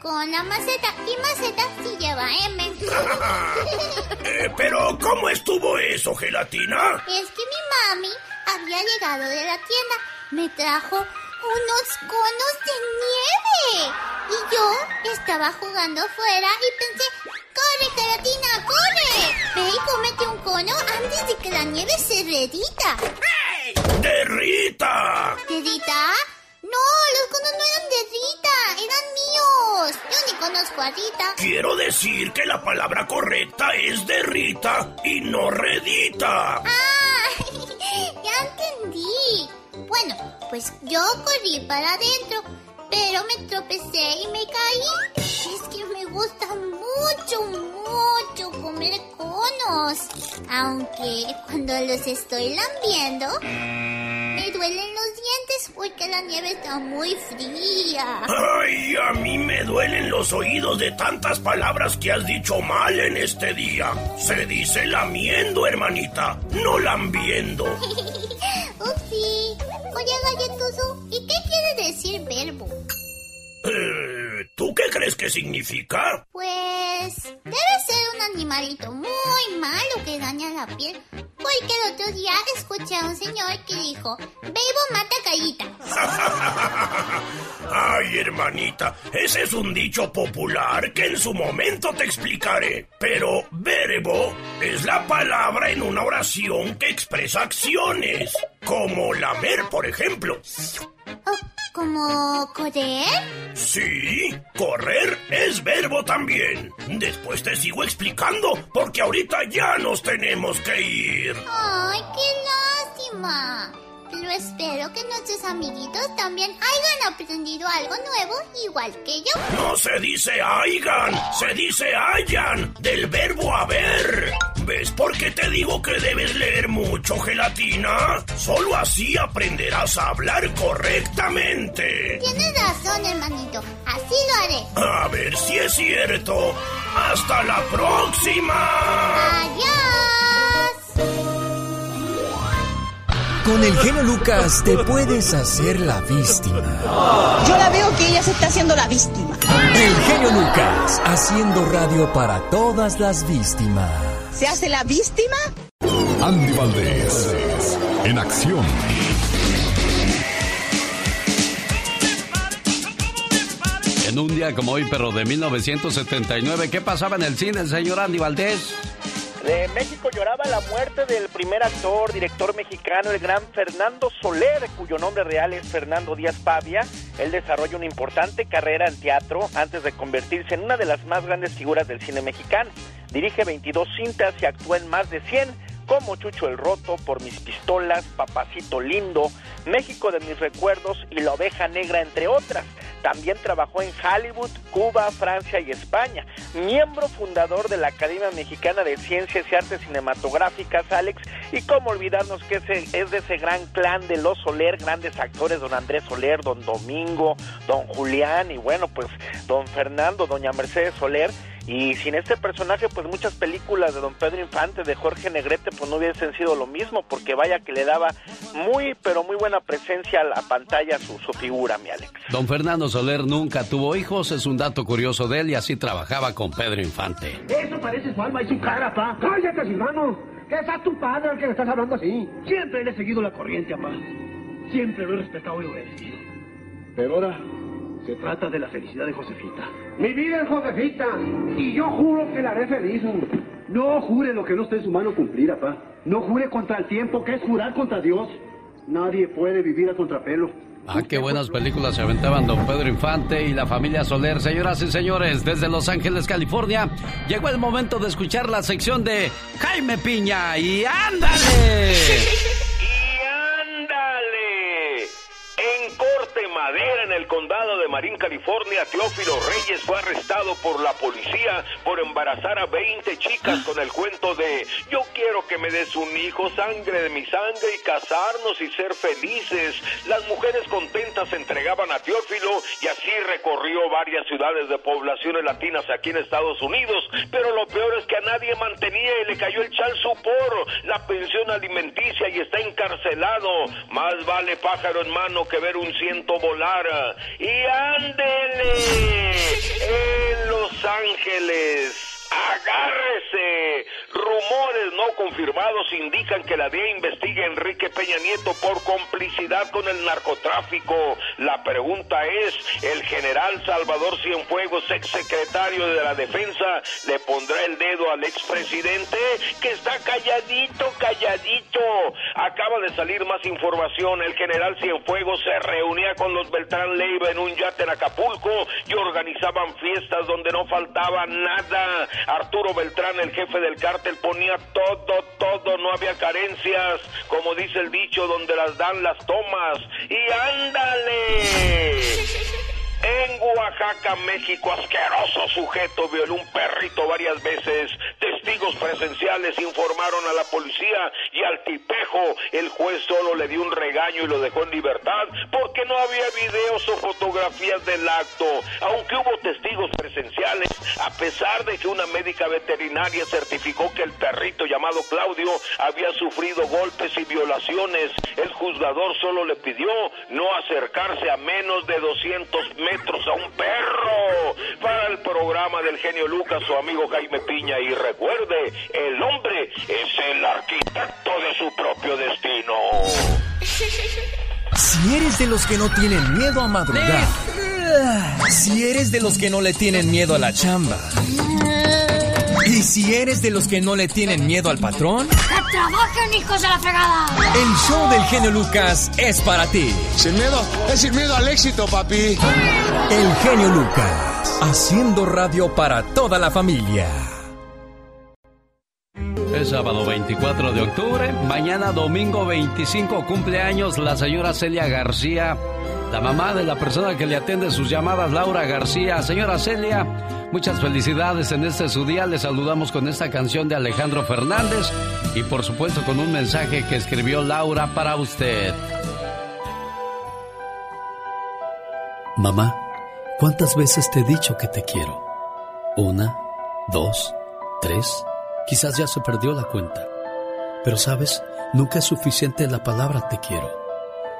con la maceta y maceta sí lleva M. Eh, pero, ¿cómo estuvo eso, Gelatina? Es que mi mami había llegado de la tienda. Me trajo unos conos de nieve. Y yo estaba jugando afuera y pensé, ¡corre, Gelatina, corre! Ve y cómete un cono antes de que la nieve se derrita. ¡Derrita! ¿Derrita? No, los conos no eran de Rita, eran míos. Yo ni conozco a Rita. Quiero decir que la palabra correcta es derrita y no redita. Ah, ya entendí. Bueno, pues yo corrí para adentro, pero me tropecé y me caí. Es que me gusta mucho, mucho comer conos. Aunque cuando los estoy lambiendo, me duelen los dientes porque la nieve está muy fría. Ay, a mí me duelen los oídos de tantas palabras que has dicho mal en este día. Se dice lamiendo, hermanita, no lambiendo. Upsi. Oye, galletoso, ¿y qué quiere decir verbo? Eh, ¿Tú qué crees que significa? Pues debe ser un animalito muy malo que daña la piel. Porque el otro día escuché a un señor que dijo, Bebo mata callita. Ay, hermanita, ese es un dicho popular que en su momento te explicaré. Pero verbo es la palabra en una oración que expresa acciones. Como lamer, por ejemplo. Oh, ¿Como correr? Sí, correr es verbo también. Después te sigo explicando, porque ahorita ya nos tenemos que ir. Ay, qué lástima. Pero espero que nuestros amiguitos también hayan aprendido algo nuevo, igual que yo. No se dice aigan, se dice hayan, del verbo haber. ¿Ves por qué te digo que debes leer mucho, gelatina? Solo así aprenderás a hablar correctamente. Tienes razón, hermanito. Así lo haré. A ver si es cierto. ¡Hasta la próxima! ¡Adiós! Con el genio Lucas te puedes hacer la víctima. Yo la veo que ella se está haciendo la víctima. El genio Lucas, haciendo radio para todas las víctimas. ¿Se hace la víctima? Andy Valdés, en acción. En un día como hoy, pero de 1979, ¿qué pasaba en el cine, señor Andy Valdés? De México lloraba la muerte del primer actor, director mexicano, el gran Fernando Soler, cuyo nombre real es Fernando Díaz Pavia. Él desarrolla una importante carrera en teatro antes de convertirse en una de las más grandes figuras del cine mexicano. Dirige 22 cintas y actúa en más de 100 como Chucho el Roto, Por mis pistolas, Papacito Lindo, México de mis recuerdos y La oveja negra, entre otras. También trabajó en Hollywood, Cuba, Francia y España. Miembro fundador de la Academia Mexicana de Ciencias y Artes Cinematográficas, Alex. Y cómo olvidarnos que es de ese gran clan de los Soler, grandes actores, don Andrés Soler, don Domingo, don Julián y bueno, pues don Fernando, doña Mercedes Soler y sin este personaje, pues muchas películas de Don Pedro Infante, de Jorge Negrete, pues no hubiesen sido lo mismo, porque vaya que le daba muy, pero muy buena presencia a la pantalla su, su figura, mi Alex. Don Fernando Soler nunca tuvo hijos, es un dato curioso de él y así trabajaba con Pedro Infante. Eso parece su alma y su cara, pa. Cállate, hermano. Que es a tu padre al que le estás hablando así. Siempre le he seguido la corriente, papá. Siempre lo he respetado y obedecido. Pero ahora se trata de la felicidad de Josefita. Mi vida es Josefita y yo juro que la haré feliz. No jure lo que no esté en su mano cumplir, papá. No jure contra el tiempo, que es jurar contra Dios. Nadie puede vivir a contrapelo. Ah, qué buenas películas se aventaban Don Pedro Infante y la familia Soler. Señoras y señores, desde Los Ángeles, California, llegó el momento de escuchar la sección de Jaime Piña y ándale. corte madera en el condado de Marín, California, Teófilo Reyes fue arrestado por la policía por embarazar a 20 chicas con el cuento de yo quiero que me des un hijo, sangre de mi sangre y casarnos y ser felices. Las mujeres contentas se entregaban a Teófilo y así recorrió varias ciudades de poblaciones latinas aquí en Estados Unidos, pero lo peor es que a nadie mantenía y le cayó el chal supor, la pensión alimenticia y está encarcelado. Más vale pájaro en mano que ver un ciento volar. Y ándele en Los Ángeles. Agárrese. Rumores no confirmados indican que la DEA investiga a Enrique Peña Nieto por complicidad con el narcotráfico. La pregunta es, ¿el general Salvador Cienfuegos, ex secretario de la Defensa, le pondrá el dedo al expresidente? Que está calladito, calladito. Acaba de salir más información. El general Cienfuegos se reunía con los Beltrán Leiva en un yate en Acapulco y organizaban fiestas donde no faltaba nada. Arturo Beltrán, el jefe del cártel, ponía todo, todo, no había carencias, como dice el dicho, donde las dan las tomas. Y ándale. En Oaxaca, México, asqueroso sujeto violó un perrito varias veces. Testigos presenciales informaron a la policía y al tipejo el juez solo le dio un regaño y lo dejó en libertad porque no había videos o fotografías del acto. Aunque hubo testigos presenciales, a pesar de que una médica veterinaria certificó que el perrito llamado Claudio había sufrido golpes y violaciones, el juzgador solo le pidió no acercarse a menos de 200 metros a un perro. Para el programa del genio Lucas, su amigo Jaime Piña. Y recuerde, el hombre es el arquitecto de su propio destino. Si eres de los que no tienen miedo a madrugar. Si eres de los que no le tienen miedo a la chamba. Y si eres de los que no le tienen miedo al patrón. ¡Que trabajen, hijos de la fregada! El show del genio Lucas es para ti. Sin miedo, es sin miedo al éxito, papi. El genio Lucas, haciendo radio para toda la familia. Es sábado 24 de octubre, mañana domingo 25 cumpleaños la señora Celia García, la mamá de la persona que le atiende sus llamadas, Laura García. Señora Celia, muchas felicidades en este su día. Le saludamos con esta canción de Alejandro Fernández y por supuesto con un mensaje que escribió Laura para usted. Mamá, ¿cuántas veces te he dicho que te quiero? Una, dos, tres. Quizás ya se perdió la cuenta. Pero sabes, nunca es suficiente la palabra te quiero.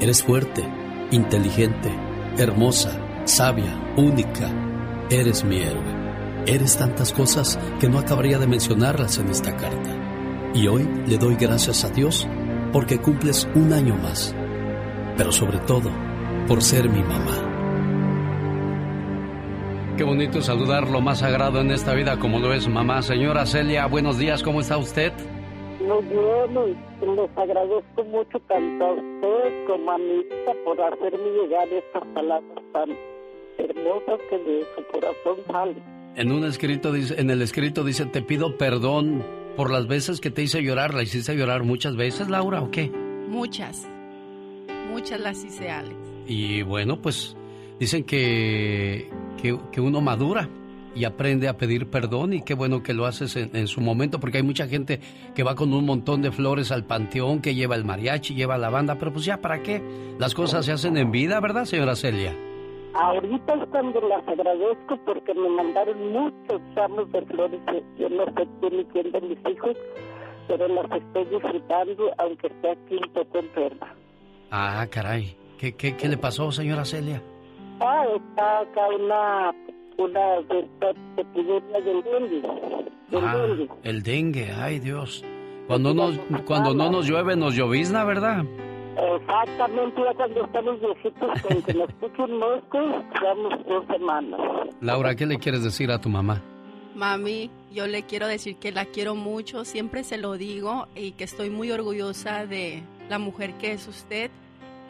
eres fuerte, inteligente, hermosa, sabia, única. Eres mi héroe. Eres tantas cosas que no acabaría de mencionarlas en esta carta. Y hoy le doy gracias a Dios porque cumples un año más. Pero sobre todo, por ser mi mamá. Qué bonito saludar lo más sagrado en esta vida como lo es mamá. Señora Celia, buenos días, ¿cómo está usted? Muy bien, les agradezco mucho tanto a usted como a mi hija por hacerme llegar estas palabras tan hermosas que de su corazón salen. En un escrito dice, en el escrito dice, te pido perdón por las veces que te hice llorar. ¿La hiciste llorar muchas veces, Laura, o qué? Muchas. Muchas las hice, Alex. Y bueno, pues dicen que, que, uno madura y aprende a pedir perdón y qué bueno que lo haces en, en, su momento porque hay mucha gente que va con un montón de flores al panteón, que lleva el mariachi, lleva la banda, pero pues ya, ¿para qué? Las cosas se hacen en vida, ¿verdad, señora Celia? Ahorita es cuando las agradezco porque me mandaron muchos ramos de flores. Yo no sé quién de mis hijos, pero las estoy disfrutando aunque esté aquí un poco enferma. Ah, caray. ¿Qué, qué, qué le pasó, señora Celia? Ah, está acá una, una epidemia del dengue. Del ah, dengue. el dengue, ay Dios. Cuando, nos, cuando no nos llueve, nos llovizna, ¿verdad? Exactamente, ya cuando estamos viejitos, con que nos piquen moscos, llevamos dos semanas. Laura, ¿qué le quieres decir a tu mamá? Mami, yo le quiero decir que la quiero mucho, siempre se lo digo y que estoy muy orgullosa de la mujer que es usted.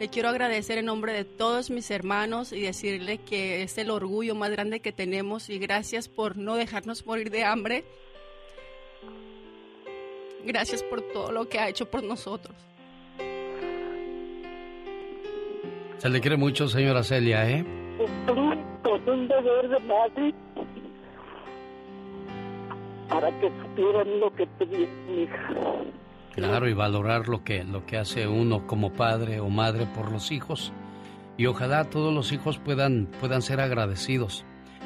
Le quiero agradecer en nombre de todos mis hermanos y decirle que es el orgullo más grande que tenemos y gracias por no dejarnos morir de hambre. Gracias por todo lo que ha hecho por nosotros. Se le quiere mucho, señora Celia, ¿eh? un deber de madre para que supieran lo que tenía mi hija. Claro, y valorar lo que, lo que hace uno como padre o madre por los hijos. Y ojalá todos los hijos puedan, puedan ser agradecidos.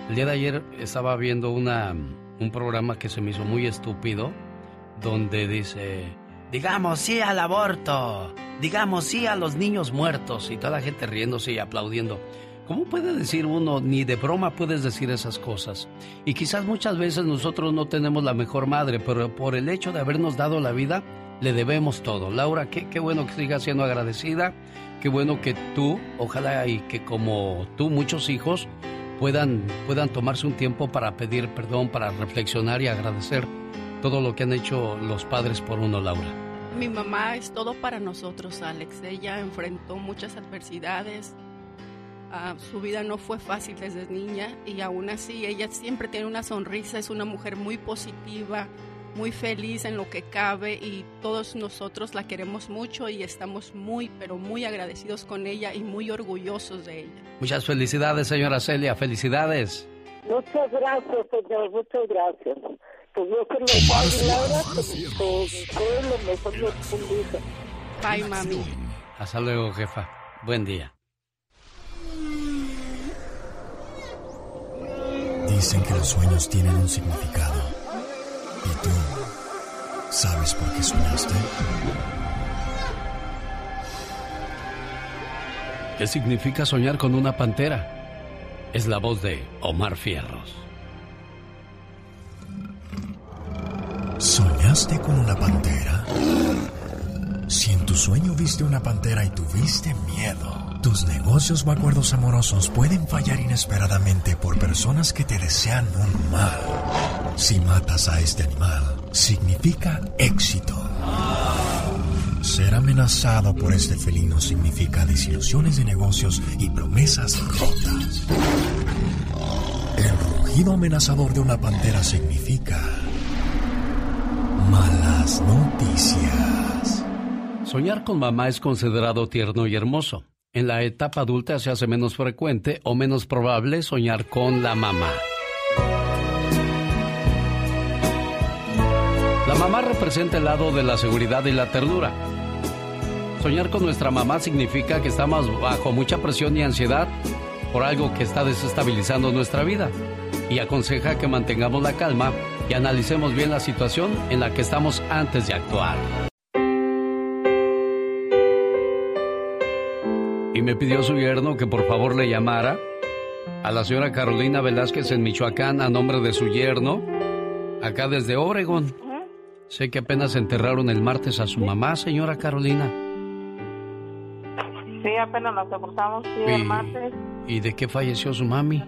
El día de ayer estaba viendo una, un programa que se me hizo muy estúpido, donde dice, digamos sí al aborto, digamos sí a los niños muertos y toda la gente riéndose y aplaudiendo. ¿Cómo puede decir uno, ni de broma puedes decir esas cosas? Y quizás muchas veces nosotros no tenemos la mejor madre, pero por el hecho de habernos dado la vida, le debemos todo. Laura, qué, qué bueno que sigas siendo agradecida, qué bueno que tú, ojalá y que como tú, muchos hijos, puedan, puedan tomarse un tiempo para pedir perdón, para reflexionar y agradecer todo lo que han hecho los padres por uno, Laura. Mi mamá es todo para nosotros, Alex. Ella enfrentó muchas adversidades. Ah, su vida no fue fácil desde niña y aún así ella siempre tiene una sonrisa, es una mujer muy positiva, muy feliz en lo que cabe y todos nosotros la queremos mucho y estamos muy, pero muy agradecidos con ella y muy orgullosos de ella. Muchas felicidades, señora Celia, felicidades. Muchas gracias, señor, muchas gracias. Que Dios lo que lo mejor Bye, mami. Hasta luego, jefa. Buen día. Dicen que los sueños tienen un significado. ¿Y tú sabes por qué soñaste? ¿Qué significa soñar con una pantera? Es la voz de Omar Fierros. ¿Soñaste con una pantera? Si en tu sueño viste una pantera y tuviste miedo, tus negocios o acuerdos amorosos pueden fallar inesperadamente por personas que te desean un mal. Si matas a este animal, significa éxito. Ser amenazado por este felino significa desilusiones de negocios y promesas rotas. El rugido amenazador de una pantera significa malas noticias. Soñar con mamá es considerado tierno y hermoso. En la etapa adulta se hace menos frecuente o menos probable soñar con la mamá. Mamá representa el lado de la seguridad y la ternura. Soñar con nuestra mamá significa que estamos bajo mucha presión y ansiedad por algo que está desestabilizando nuestra vida. Y aconseja que mantengamos la calma y analicemos bien la situación en la que estamos antes de actuar. Y me pidió su yerno que por favor le llamara a la señora Carolina Velázquez en Michoacán a nombre de su yerno, acá desde Oregon. Sé que apenas enterraron el martes a su mamá, señora Carolina. Sí, apenas nos sepultamos sí, el martes. ¿Y de qué falleció su mami?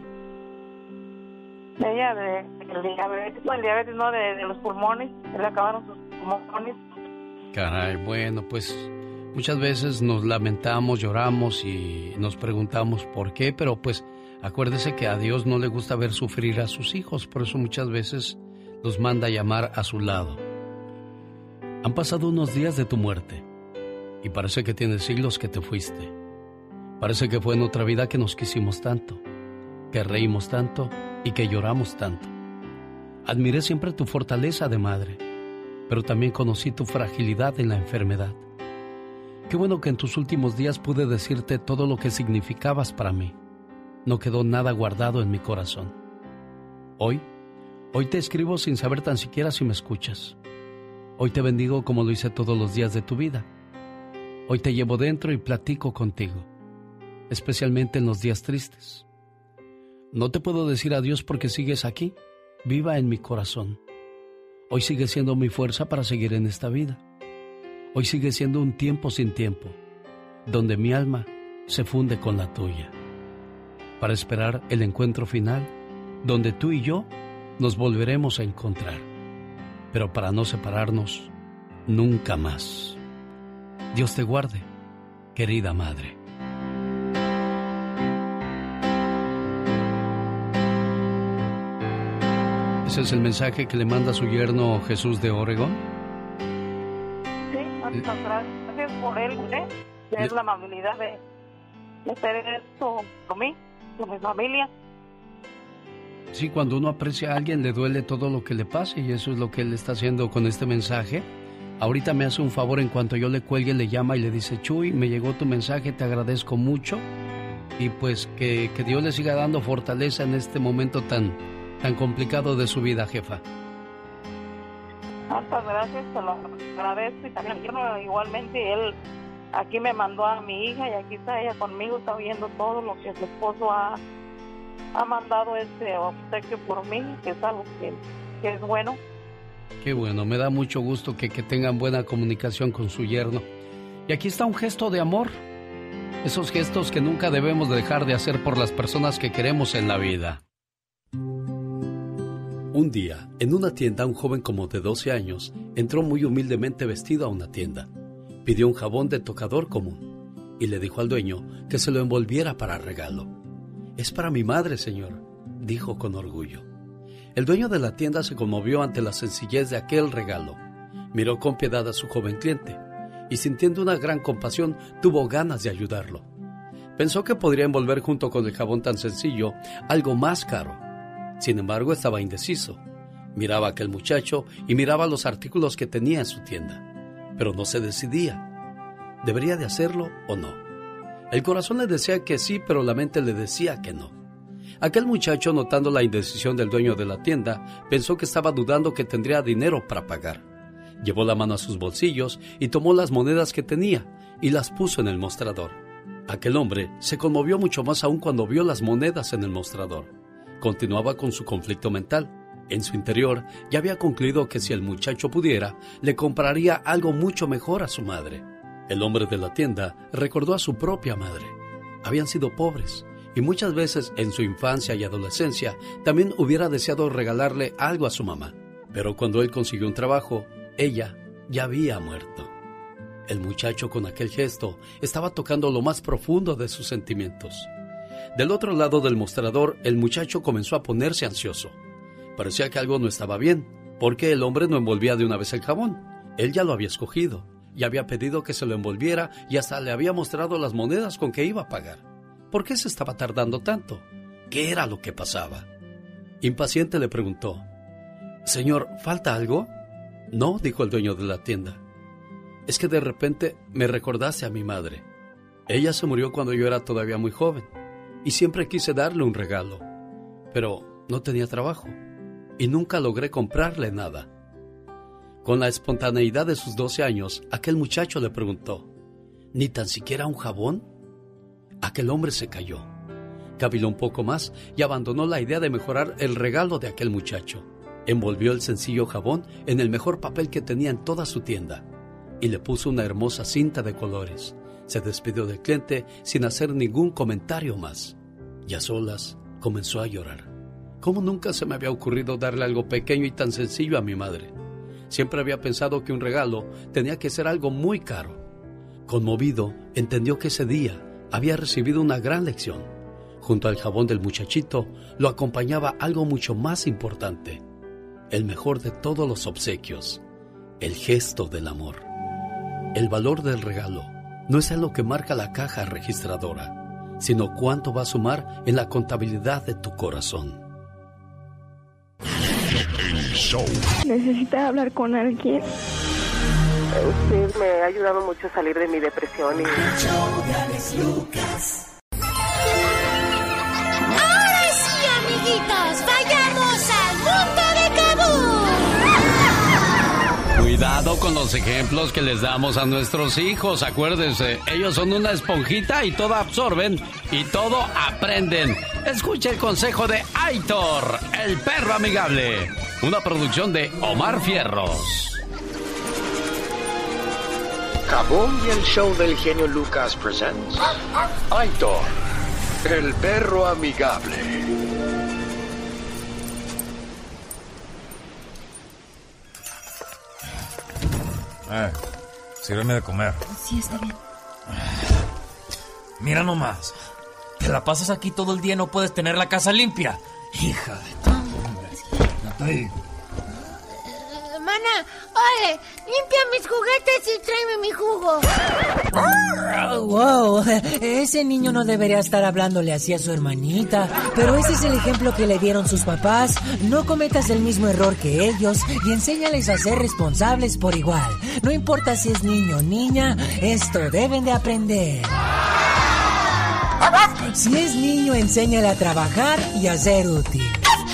De ella, de, diabetes, el diabetes, no, de, los pulmones. Le acabaron sus pulmones. Caray, bueno, pues muchas veces nos lamentamos, lloramos y nos preguntamos por qué, pero pues acuérdese que a Dios no le gusta ver sufrir a sus hijos, por eso muchas veces los manda a llamar a su lado. Han pasado unos días de tu muerte y parece que tienes siglos que te fuiste. Parece que fue en otra vida que nos quisimos tanto, que reímos tanto y que lloramos tanto. Admiré siempre tu fortaleza de madre, pero también conocí tu fragilidad en la enfermedad. Qué bueno que en tus últimos días pude decirte todo lo que significabas para mí. No quedó nada guardado en mi corazón. Hoy, hoy te escribo sin saber tan siquiera si me escuchas. Hoy te bendigo como lo hice todos los días de tu vida. Hoy te llevo dentro y platico contigo, especialmente en los días tristes. No te puedo decir adiós porque sigues aquí, viva en mi corazón. Hoy sigue siendo mi fuerza para seguir en esta vida. Hoy sigue siendo un tiempo sin tiempo, donde mi alma se funde con la tuya, para esperar el encuentro final, donde tú y yo nos volveremos a encontrar pero para no separarnos nunca más. Dios te guarde, querida madre. Ese es el mensaje que le manda su yerno Jesús de Oregón. Sí, muchas gracias por él, ¿eh? Es la amabilidad de, de hacer esto por mí, por mi familia. Sí, cuando uno aprecia a alguien le duele todo lo que le pase y eso es lo que él está haciendo con este mensaje. Ahorita me hace un favor en cuanto yo le cuelgue, le llama y le dice, Chuy, me llegó tu mensaje, te agradezco mucho y pues que, Dios le siga dando fortaleza en este momento tan, tan complicado de su vida, jefa. Muchas gracias, te lo agradezco y también igualmente él aquí me mandó a mi hija y aquí está ella conmigo, está viendo todo lo que su esposo ha ha mandado este obsequio por mí, que es algo que, es bueno. Qué bueno, me da mucho gusto que, que tengan buena comunicación con su yerno. Y aquí está un gesto de amor. Esos gestos que nunca debemos dejar de hacer por las personas que queremos en la vida. Un día, en una tienda, un joven como de 12 años entró muy humildemente vestido a una tienda. Pidió un jabón de tocador común y le dijo al dueño que se lo envolviera para regalo. Es para mi madre, señor, dijo con orgullo. El dueño de la tienda se conmovió ante la sencillez de aquel regalo. Miró con piedad a su joven cliente y sintiendo una gran compasión tuvo ganas de ayudarlo. Pensó que podría envolver junto con el jabón tan sencillo algo más caro. Sin embargo, estaba indeciso. Miraba a aquel muchacho y miraba los artículos que tenía en su tienda, pero no se decidía. ¿Debería de hacerlo o no? El corazón le decía que sí, pero la mente le decía que no. Aquel muchacho, notando la indecisión del dueño de la tienda, pensó que estaba dudando que tendría dinero para pagar. Llevó la mano a sus bolsillos y tomó las monedas que tenía y las puso en el mostrador. Aquel hombre se conmovió mucho más aún cuando vio las monedas en el mostrador. Continuaba con su conflicto mental. En su interior ya había concluido que si el muchacho pudiera, le compraría algo mucho mejor a su madre. El hombre de la tienda recordó a su propia madre. Habían sido pobres y muchas veces en su infancia y adolescencia también hubiera deseado regalarle algo a su mamá. Pero cuando él consiguió un trabajo, ella ya había muerto. El muchacho con aquel gesto estaba tocando lo más profundo de sus sentimientos. Del otro lado del mostrador, el muchacho comenzó a ponerse ansioso. Parecía que algo no estaba bien, porque el hombre no envolvía de una vez el jabón. Él ya lo había escogido y había pedido que se lo envolviera y hasta le había mostrado las monedas con que iba a pagar. ¿Por qué se estaba tardando tanto? ¿Qué era lo que pasaba? Impaciente le preguntó, Señor, ¿falta algo? No, dijo el dueño de la tienda. es que de repente me recordaste a mi madre. Ella se murió cuando yo era todavía muy joven y siempre quise darle un regalo, pero no tenía trabajo y nunca logré comprarle nada. Con la espontaneidad de sus 12 años, aquel muchacho le preguntó, ¿ni tan siquiera un jabón? Aquel hombre se cayó, caviló un poco más y abandonó la idea de mejorar el regalo de aquel muchacho. Envolvió el sencillo jabón en el mejor papel que tenía en toda su tienda y le puso una hermosa cinta de colores. Se despidió del cliente sin hacer ningún comentario más. Y a solas comenzó a llorar. ¿Cómo nunca se me había ocurrido darle algo pequeño y tan sencillo a mi madre? Siempre había pensado que un regalo tenía que ser algo muy caro. Conmovido, entendió que ese día había recibido una gran lección. Junto al jabón del muchachito lo acompañaba algo mucho más importante, el mejor de todos los obsequios, el gesto del amor. El valor del regalo no es algo que marca la caja registradora, sino cuánto va a sumar en la contabilidad de tu corazón. Necesita hablar con alguien. Usted me ha ayudado mucho a salir de mi depresión y... Ahora sí, amiguitos, vayamos al mundo de Kabul. Cuidado con los ejemplos que les damos a nuestros hijos. Acuérdense, ellos son una esponjita y todo absorben y todo aprenden. Escuche el consejo de Aitor, el perro amigable. Una producción de Omar Fierros. Kabum y el show del genio Lucas presents Aitor, el perro amigable. Eh, sírveme de comer. Sí, está bien. Mira nomás. Te la pasas aquí todo el día y no puedes tener la casa limpia. Hija de tu... Ahí. Mana, ole, limpia mis juguetes y tráeme mi jugo. Oh, wow, ese niño no debería estar hablándole así a su hermanita, pero ese es el ejemplo que le dieron sus papás. No cometas el mismo error que ellos y enséñales a ser responsables por igual. No importa si es niño o niña, esto deben de aprender. Si es niño, enséñale a trabajar y a ser útil.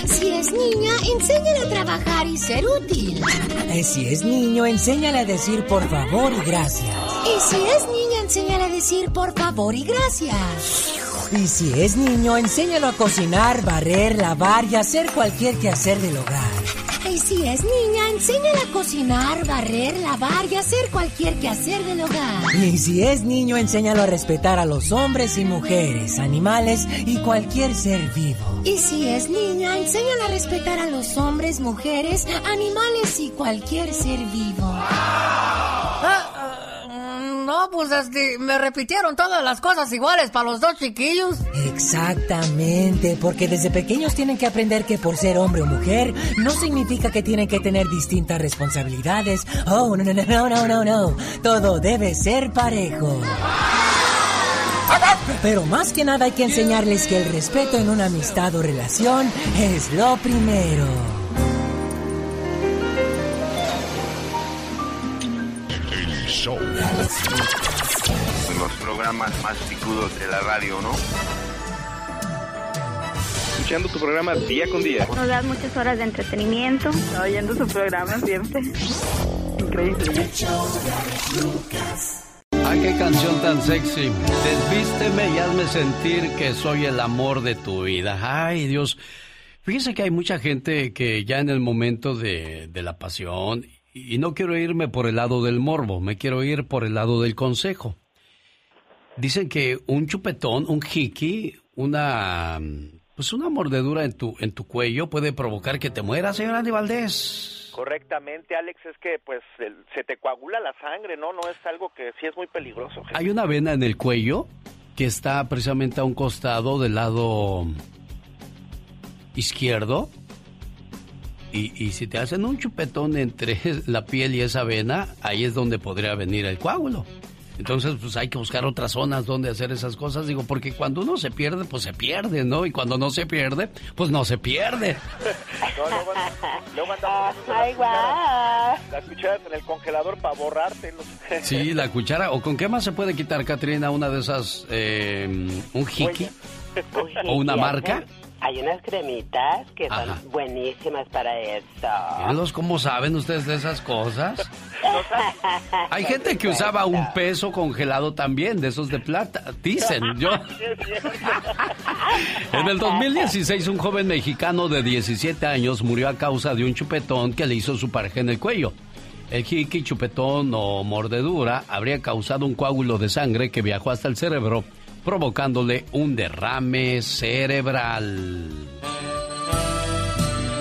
Si es niña, enséñale a trabajar y ser útil. Eh, Si es niño, enséñale a decir por favor y gracias. Y si es niña, enséñale a decir por favor y gracias. Y si es niño, enséñalo a cocinar, barrer, lavar y hacer cualquier quehacer del hogar. Y si es niña, enséñale a cocinar, barrer, lavar y hacer cualquier quehacer del hogar. Y si es niño, enséñalo a respetar a los hombres y mujeres, animales y cualquier ser vivo. Y si es niña, enséñale a respetar a los hombres, mujeres, animales y cualquier ser vivo. No, pues este, me repitieron todas las cosas iguales para los dos chiquillos. Exactamente, porque desde pequeños tienen que aprender que por ser hombre o mujer no significa que tienen que tener distintas responsabilidades. Oh, no, no, no, no, no, no, no. Todo debe ser parejo. Pero más que nada hay que enseñarles que el respeto en una amistad o relación es lo primero. Show. Los programas más picudos de la radio, ¿no? Escuchando tu programa día con día. Nos das muchas horas de entretenimiento. Oyendo su programa siempre. Increíble. ¡Ay, qué canción tan sexy! Desvísteme y hazme sentir que soy el amor de tu vida. ¡Ay, Dios! Fíjese que hay mucha gente que ya en el momento de, de la pasión, y no quiero irme por el lado del morbo, me quiero ir por el lado del consejo. Dicen que un chupetón, un jiki, una pues una mordedura en tu en tu cuello puede provocar que te mueras, señor Andy Valdés. Correctamente, Alex, es que pues se te coagula la sangre, ¿no? No es algo que sí es muy peligroso. Hay una vena en el cuello que está precisamente a un costado del lado izquierdo. Y, y si te hacen un chupetón entre la piel y esa vena, ahí es donde podría venir el coágulo. Entonces, pues hay que buscar otras zonas donde hacer esas cosas. Digo, porque cuando uno se pierde, pues se pierde, ¿no? Y cuando no se pierde, pues no se pierde. no, luego, luego andamos las, las, cucharas, en el congelador para borrártelos. sí, la cuchara. ¿O con qué más se puede quitar, Katrina, una de esas, eh, un jiki? ¿O una marca? Hay unas cremitas que son buenísimas para eso. Mírenlos cómo saben ustedes de esas cosas. Hay gente que usaba un peso congelado también, de esos de plata. Dicen, yo. en el 2016, un joven mexicano de 17 años murió a causa de un chupetón que le hizo su pareja en el cuello. El jiki, chupetón o mordedura habría causado un coágulo de sangre que viajó hasta el cerebro provocándole un derrame cerebral.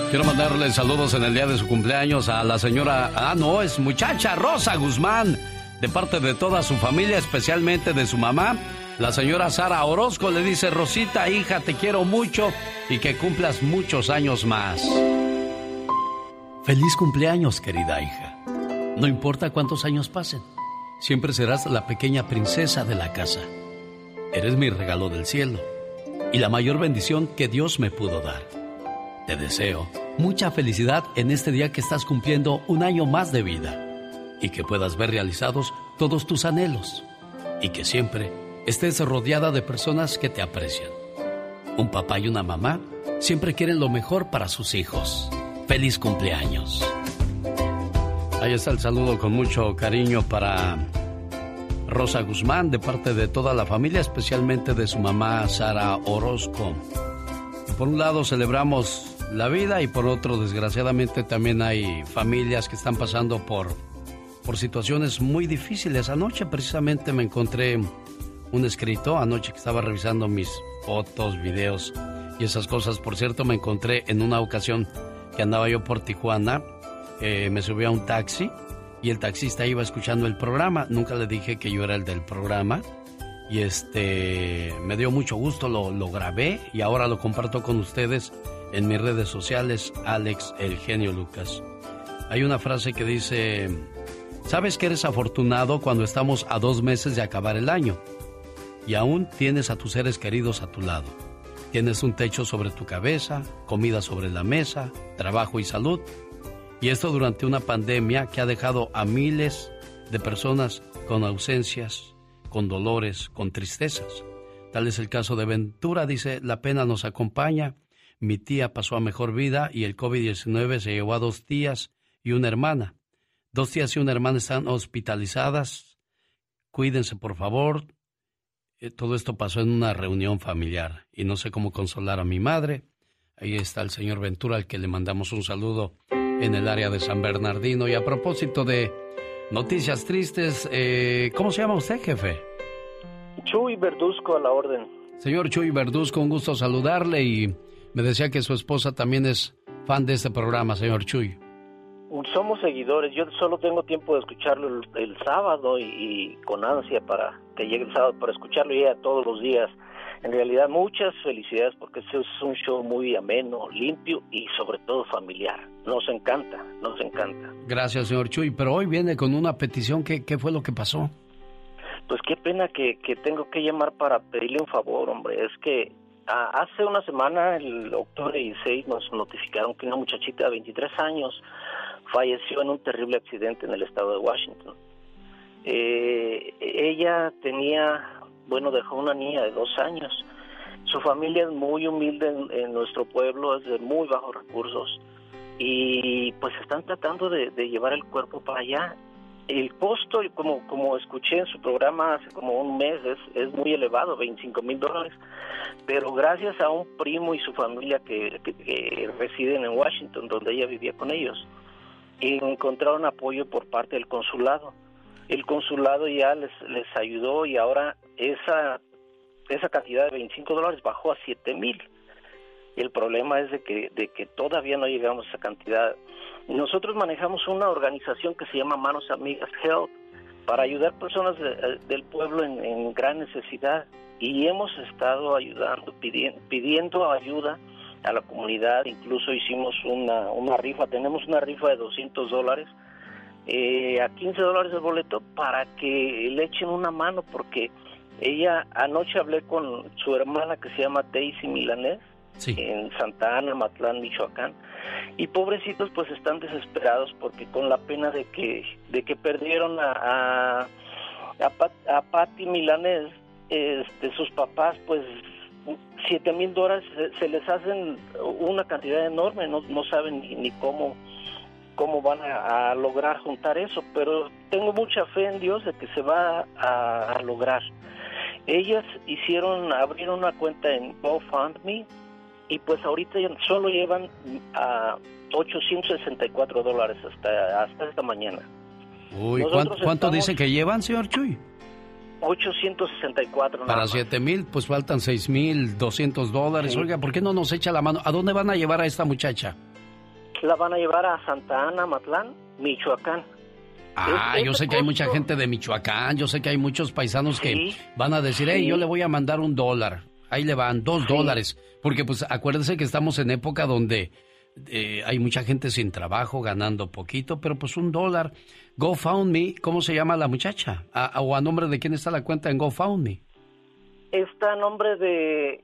Quiero mandarle saludos en el día de su cumpleaños a la señora, ah no, es muchacha Rosa Guzmán, de parte de toda su familia, especialmente de su mamá. La señora Sara Orozco le dice, Rosita, hija, te quiero mucho y que cumplas muchos años más. Feliz cumpleaños, querida hija. No importa cuántos años pasen, siempre serás la pequeña princesa de la casa. Eres mi regalo del cielo y la mayor bendición que Dios me pudo dar. Te deseo mucha felicidad en este día que estás cumpliendo un año más de vida y que puedas ver realizados todos tus anhelos y que siempre estés rodeada de personas que te aprecian. Un papá y una mamá siempre quieren lo mejor para sus hijos. Feliz cumpleaños. Ahí está el saludo con mucho cariño para Rosa Guzmán de parte de toda la familia, especialmente de su mamá Sara Orozco. Por un lado celebramos la vida y por otro desgraciadamente también hay familias que están pasando por, por situaciones muy difíciles. Anoche precisamente me encontré un escrito, anoche que estaba revisando mis fotos, videos y esas cosas. Por cierto, me encontré en una ocasión que andaba yo por Tijuana, eh, me subí a un taxi y el taxista iba escuchando el programa. Nunca le dije que yo era el del programa. Y este me dio mucho gusto, lo, grabé y ahora lo comparto con ustedes en mis redes sociales, Alex El Genio Lucas. Hay una frase que dice, sabes que eres afortunado cuando estamos a dos meses de acabar el año y aún tienes a tus seres queridos a tu lado. Tienes un techo sobre tu cabeza, comida sobre la mesa, trabajo y salud y esto durante una pandemia que ha dejado a miles de personas con ausencias, con dolores, con tristezas. Tal es el caso de Ventura, dice, la pena nos acompaña, mi tía pasó a mejor vida y el COVID-19 se llevó a dos tías y una hermana. Dos tías y una hermana están hospitalizadas. Cuídense, por favor. Eh, todo esto pasó en una reunión familiar y no sé cómo consolar a mi madre. Ahí está el señor Ventura, al que le mandamos un saludo en el área de San Bernardino. Y a propósito de noticias tristes, eh, ¿cómo se llama usted, jefe? Chuy Verduzco a la orden. Señor Chuy Verduzco, un gusto saludarle y me decía que su esposa también es fan de este programa, señor Chuy. Somos seguidores, yo solo tengo tiempo de escucharlo el, sábado y, y, con ansia para que llegue el sábado para escucharlo ya todos los días en realidad muchas felicidades porque este es un show muy ameno, limpio y sobre todo familiar. Nos encanta, nos encanta. Gracias, señor Chuy. Pero hoy viene con una petición. ¿Qué, qué fue lo que pasó? Pues qué pena que, que tengo que llamar para pedirle un favor, hombre. Es que hace una semana, el octubre 16, nos notificaron que una muchachita de 23 años falleció en un terrible accidente en el estado de Washington. Eh, ella tenía bueno, dejó una niña de dos años. Su familia es muy humilde en, nuestro pueblo, es de muy bajos recursos y pues están tratando de, llevar el cuerpo para allá. El costo, como, escuché en su programa hace como un mes, es, muy elevado, 25 mil dólares, pero gracias a un primo y su familia que, que residen en Washington, donde ella vivía con ellos, encontraron apoyo por parte del consulado el consulado ya les, les ayudó y ahora esa, esa cantidad de 25 dólares bajó a 7 mil. El problema es de que, de que todavía no llegamos a esa cantidad. Nosotros manejamos una organización que se llama Manos Amigas Health para ayudar personas del pueblo en, gran necesidad y hemos estado ayudando, pidiendo, pidiendo ayuda a la comunidad, incluso hicimos una, una rifa, tenemos una rifa de 200 dólares eh, a 15 dólares el boleto para que le echen una mano porque ella anoche hablé con su hermana que se llama Daisy Milanés en Santa Ana, Matlán, Michoacán. Y pobrecitos pues están desesperados porque con la pena de que de que perdieron a a, a, Patti Milanés este sus papás pues siete mil dólares se, les hacen una cantidad enorme no, no saben ni, ni cómo cómo van a, lograr juntar eso, pero tengo mucha fe en Dios de que se va a, lograr. Ellas hicieron, abrieron una cuenta en GoFundMe y pues ahorita solo llevan a 864 dólares hasta, hasta esta mañana. Uy, ¿cuánto, dice que llevan, señor Chuy? 864. Para 7 mil, pues faltan 6 mil 200 dólares. Oiga, ¿por qué no nos echa la mano? ¿A dónde van a llevar a esta muchacha? la van a llevar a Santa Ana, Matlán, Michoacán. Ah, yo sé que hay mucha gente de Michoacán, yo sé que hay muchos paisanos que van a decir, hey, yo le voy a mandar un dólar. Ahí le van, dos dólares. Porque pues acuérdense que estamos en época donde eh, hay mucha gente sin trabajo, ganando poquito, pero pues un dólar. GoFundMe, ¿cómo se llama la muchacha? ¿O a nombre de quién está la cuenta en GoFundMe? Está a nombre de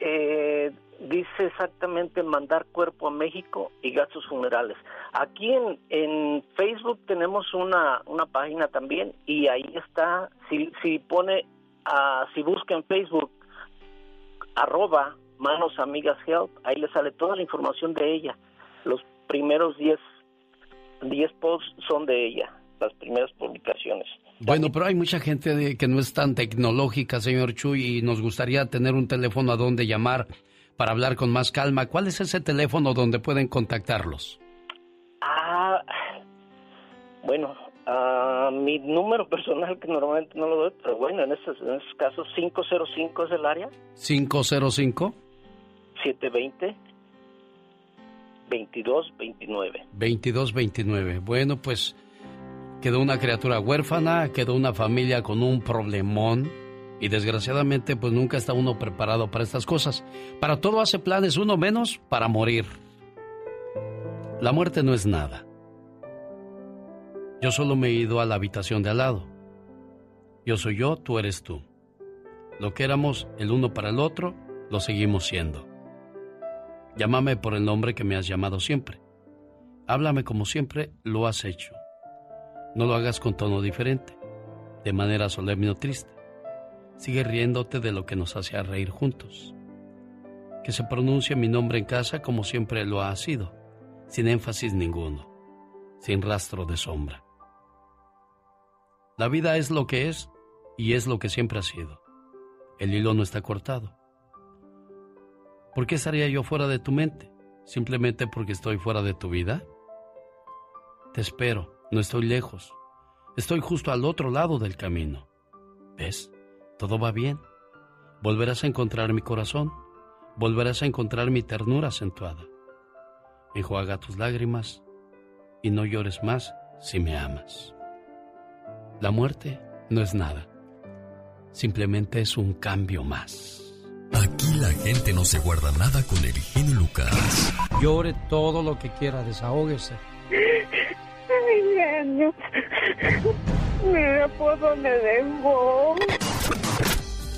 eh, dice exactamente mandar cuerpo a México y gastos funerales. Aquí en, en Facebook tenemos una, una página también y ahí está, si, si pone, uh, si busca en Facebook arroba manos amigas help, ahí le sale toda la información de ella. Los primeros 10 10 posts son de ella, las primeras publicaciones. Bueno, pero hay mucha gente que no es tan tecnológica, señor Chuy, y nos gustaría tener un teléfono a donde llamar para hablar con más calma. ¿Cuál es ese teléfono donde pueden contactarlos? Ah, bueno, uh, mi número personal que normalmente no lo doy, pero bueno, en estos, en estos casos 505 es el área. 505 720 2229. 2229. Bueno, pues quedó una criatura huérfana, quedó una familia con un problemón y desgraciadamente, pues nunca está uno preparado para estas cosas. Para todo hace planes, uno menos para morir. La muerte no es nada. Yo solo me he ido a la habitación de al lado. Yo soy yo, tú eres tú. Lo que éramos el uno para el otro, lo seguimos siendo. Llámame por el nombre que me has llamado siempre. Háblame como siempre lo has hecho. No lo hagas con tono diferente, de manera solemne o triste. Sigue riéndote de lo que nos hace reír juntos. Que se pronuncie mi nombre en casa como siempre lo ha sido, sin énfasis ninguno, sin rastro de sombra. La vida es lo que es y es lo que siempre ha sido. El hilo no está cortado. ¿Por qué estaría yo fuera de tu mente? ¿Simplemente porque estoy fuera de tu vida? Te espero, no estoy lejos. Estoy justo al otro lado del camino. ¿Ves? Todo va bien. Volverás a encontrar mi corazón, volverás a encontrar mi ternura acentuada. Enjuaga tus lágrimas y no llores más si me amas. La muerte no es nada, simplemente es un cambio más. Aquí la gente no se guarda nada con el genio Lucas. Llore todo lo que quiera, desahógese. Ay, genio. Mira por dónde dejó.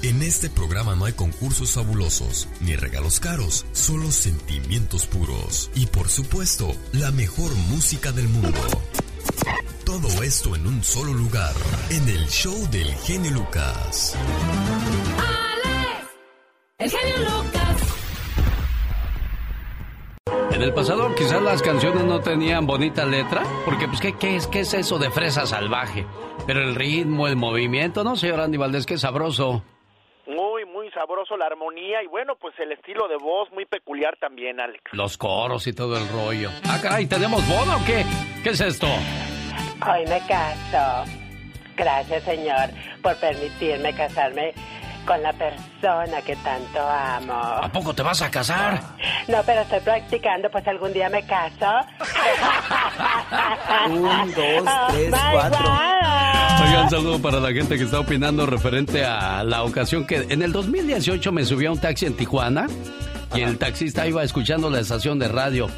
En este programa no hay concursos fabulosos ni regalos caros, solo sentimientos puros y por supuesto la mejor música del mundo. Todo esto en un solo lugar, en el show del genio Lucas. Alex, el genio Lucas. En el pasado quizás las canciones no tenían bonita letra, porque pues ¿qué, qué es, qué es eso de fresa salvaje? Pero el ritmo, el movimiento, ¿no, señor Andy Valdés? Qué sabroso sabroso la armonía y bueno, pues el estilo de voz muy peculiar también, Alex. Los coros y todo el rollo. Ah, caray, ¿tenemos boda o qué? ¿Qué es esto? Hoy me caso. Gracias, señor, por permitirme casarme con la persona que tanto amo. ¿A poco te vas a casar? No, pero estoy practicando, pues algún día me caso. Un, dos, tres, cuatro. Oigan, un saludo para la gente que está opinando referente a la ocasión que en el 2018 me subí a un taxi en Tijuana y el taxista iba escuchando la estación de radio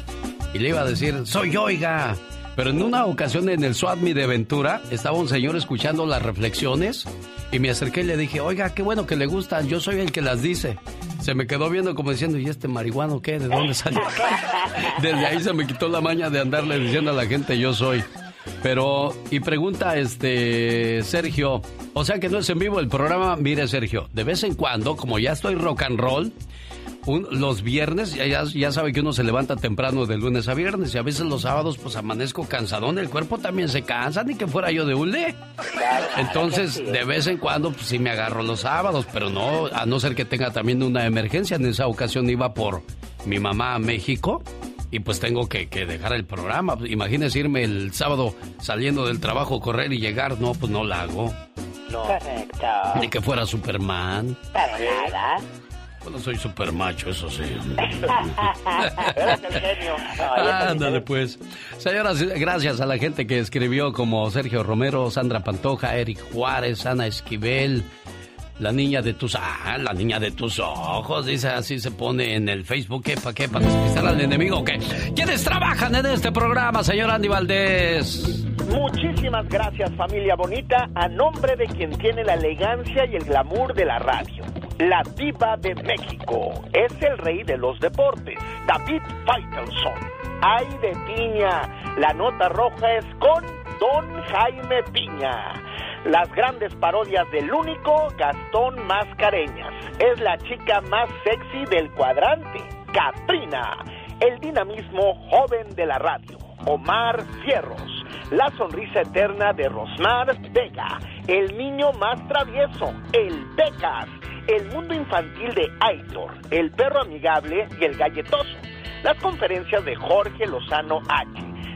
y le iba a decir, soy yo, oiga. Pero en una ocasión en el SWATMI de Ventura, estaba un señor escuchando las reflexiones y me acerqué y le dije, oiga, qué bueno que le gustan, yo soy el que las dice. Se me quedó viendo como diciendo, ¿y este marihuano qué? ¿De dónde salió? Desde ahí se me quitó la maña de andarle diciendo a la gente, yo soy. Pero, y pregunta este Sergio, o sea que no es en vivo el programa, mire Sergio, de vez en cuando, como ya estoy rock and roll, los viernes, ya, ya sabe que uno se levanta temprano de lunes a viernes y a veces los sábados pues amanezco cansadón, el cuerpo también se cansa, ni que fuera yo de hule. Entonces, de vez en cuando pues sí me agarro los sábados, pero no, a no ser que tenga también una emergencia. En esa ocasión iba por mi mamá a México y pues tengo que, dejar el programa. Imagínese irme el sábado saliendo del trabajo, correr y llegar. No, pues no la hago. No. Correcto. Ni que fuera Superman. Para nada. Bueno, soy super macho, eso sí. Eres el genio. Ándale, pues. Señoras, gracias a la gente que escribió como Sergio Romero, Sandra Pantoja, Eric Juárez, Ana Esquivel, la niña de tus... Ah, la niña de tus ojos, dice así se pone en el Facebook. ¿Qué, para qué? ¿Para despistar al enemigo? ¿Qué? ¿Quiénes trabajan en este programa, señor Andy Valdés? Muchísimas gracias, familia bonita, a nombre de quien tiene la elegancia y el glamour de la radio la diva de México. Es el rey de los deportes, David Faitelson. Ay de piña. La nota roja es con Don Jaime Piña. Las grandes parodias del único Gastón Mascareñas. Es la chica más sexy del cuadrante, Katrina. El dinamismo joven de la radio, Omar Fierros. La sonrisa eterna de Rosmar Vega. El niño más travieso, el Pecas el mundo infantil de Aitor, el perro amigable y el galletoso. Las conferencias de Jorge Lozano H.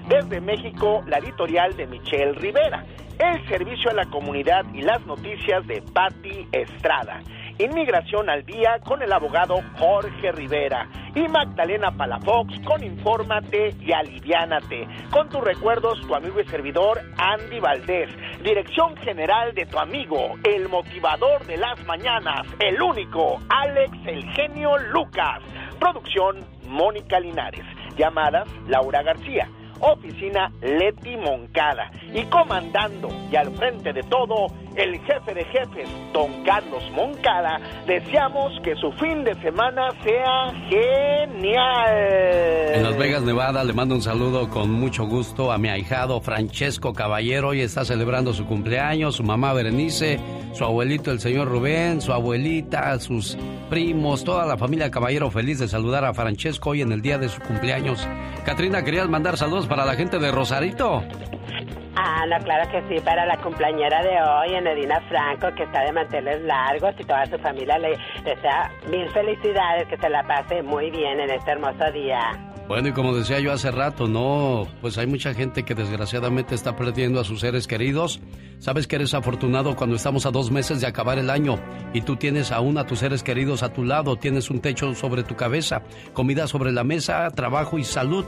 Desde México, la editorial de Michelle Rivera. El servicio a la comunidad y las noticias de Patti Estrada. Inmigración al día con el abogado Jorge Rivera y Magdalena Palafox con Infórmate y Aliviánate. Con tus recuerdos, tu amigo y servidor Andy Valdés. Dirección general de tu amigo, el motivador de las mañanas, el único, Alex el genio Lucas. Producción, Mónica Linares. Llamadas, Laura García oficina Leti Moncada. Y comandando y al frente de todo, el jefe de jefes, don Carlos Moncada, deseamos que su fin de semana sea genial. En Las Vegas, Nevada, le mando un saludo con mucho gusto a mi ahijado Francesco Caballero. Hoy está celebrando su cumpleaños, su mamá Berenice, su abuelito el señor Rubén, su abuelita, sus primos, toda la familia Caballero feliz de saludar a Francesco hoy en el día de su cumpleaños. Katrina, ¿querías mandar saludos para la gente de Rosarito? Ah, no, claro que sí, para la cumpleañera de hoy, Enedina Franco, que está de manteles largos y toda su familia le desea mil felicidades, que se la pase muy bien en este hermoso día. Bueno, y como decía yo hace rato, no, pues hay mucha gente que desgraciadamente está perdiendo a sus seres queridos. Sabes que eres afortunado cuando estamos a dos meses de acabar el año y tú tienes aún a tus seres queridos a tu lado, tienes un techo sobre tu cabeza, comida sobre la mesa, trabajo y salud.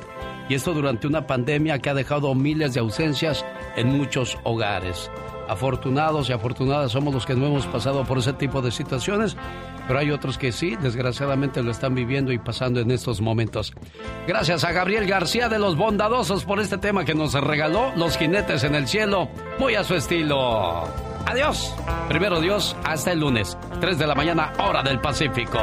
Y esto durante una pandemia que ha dejado miles de ausencias en muchos hogares. Afortunados y afortunadas somos los que no hemos pasado por ese tipo de situaciones, pero hay otros que sí, desgraciadamente lo están viviendo y pasando en estos momentos. Gracias a Gabriel García de los Bondadosos por este tema que nos regaló, Los jinetes en el cielo, muy a su estilo. Adiós. Primero Dios, hasta el lunes, 3 de la mañana, hora del Pacífico.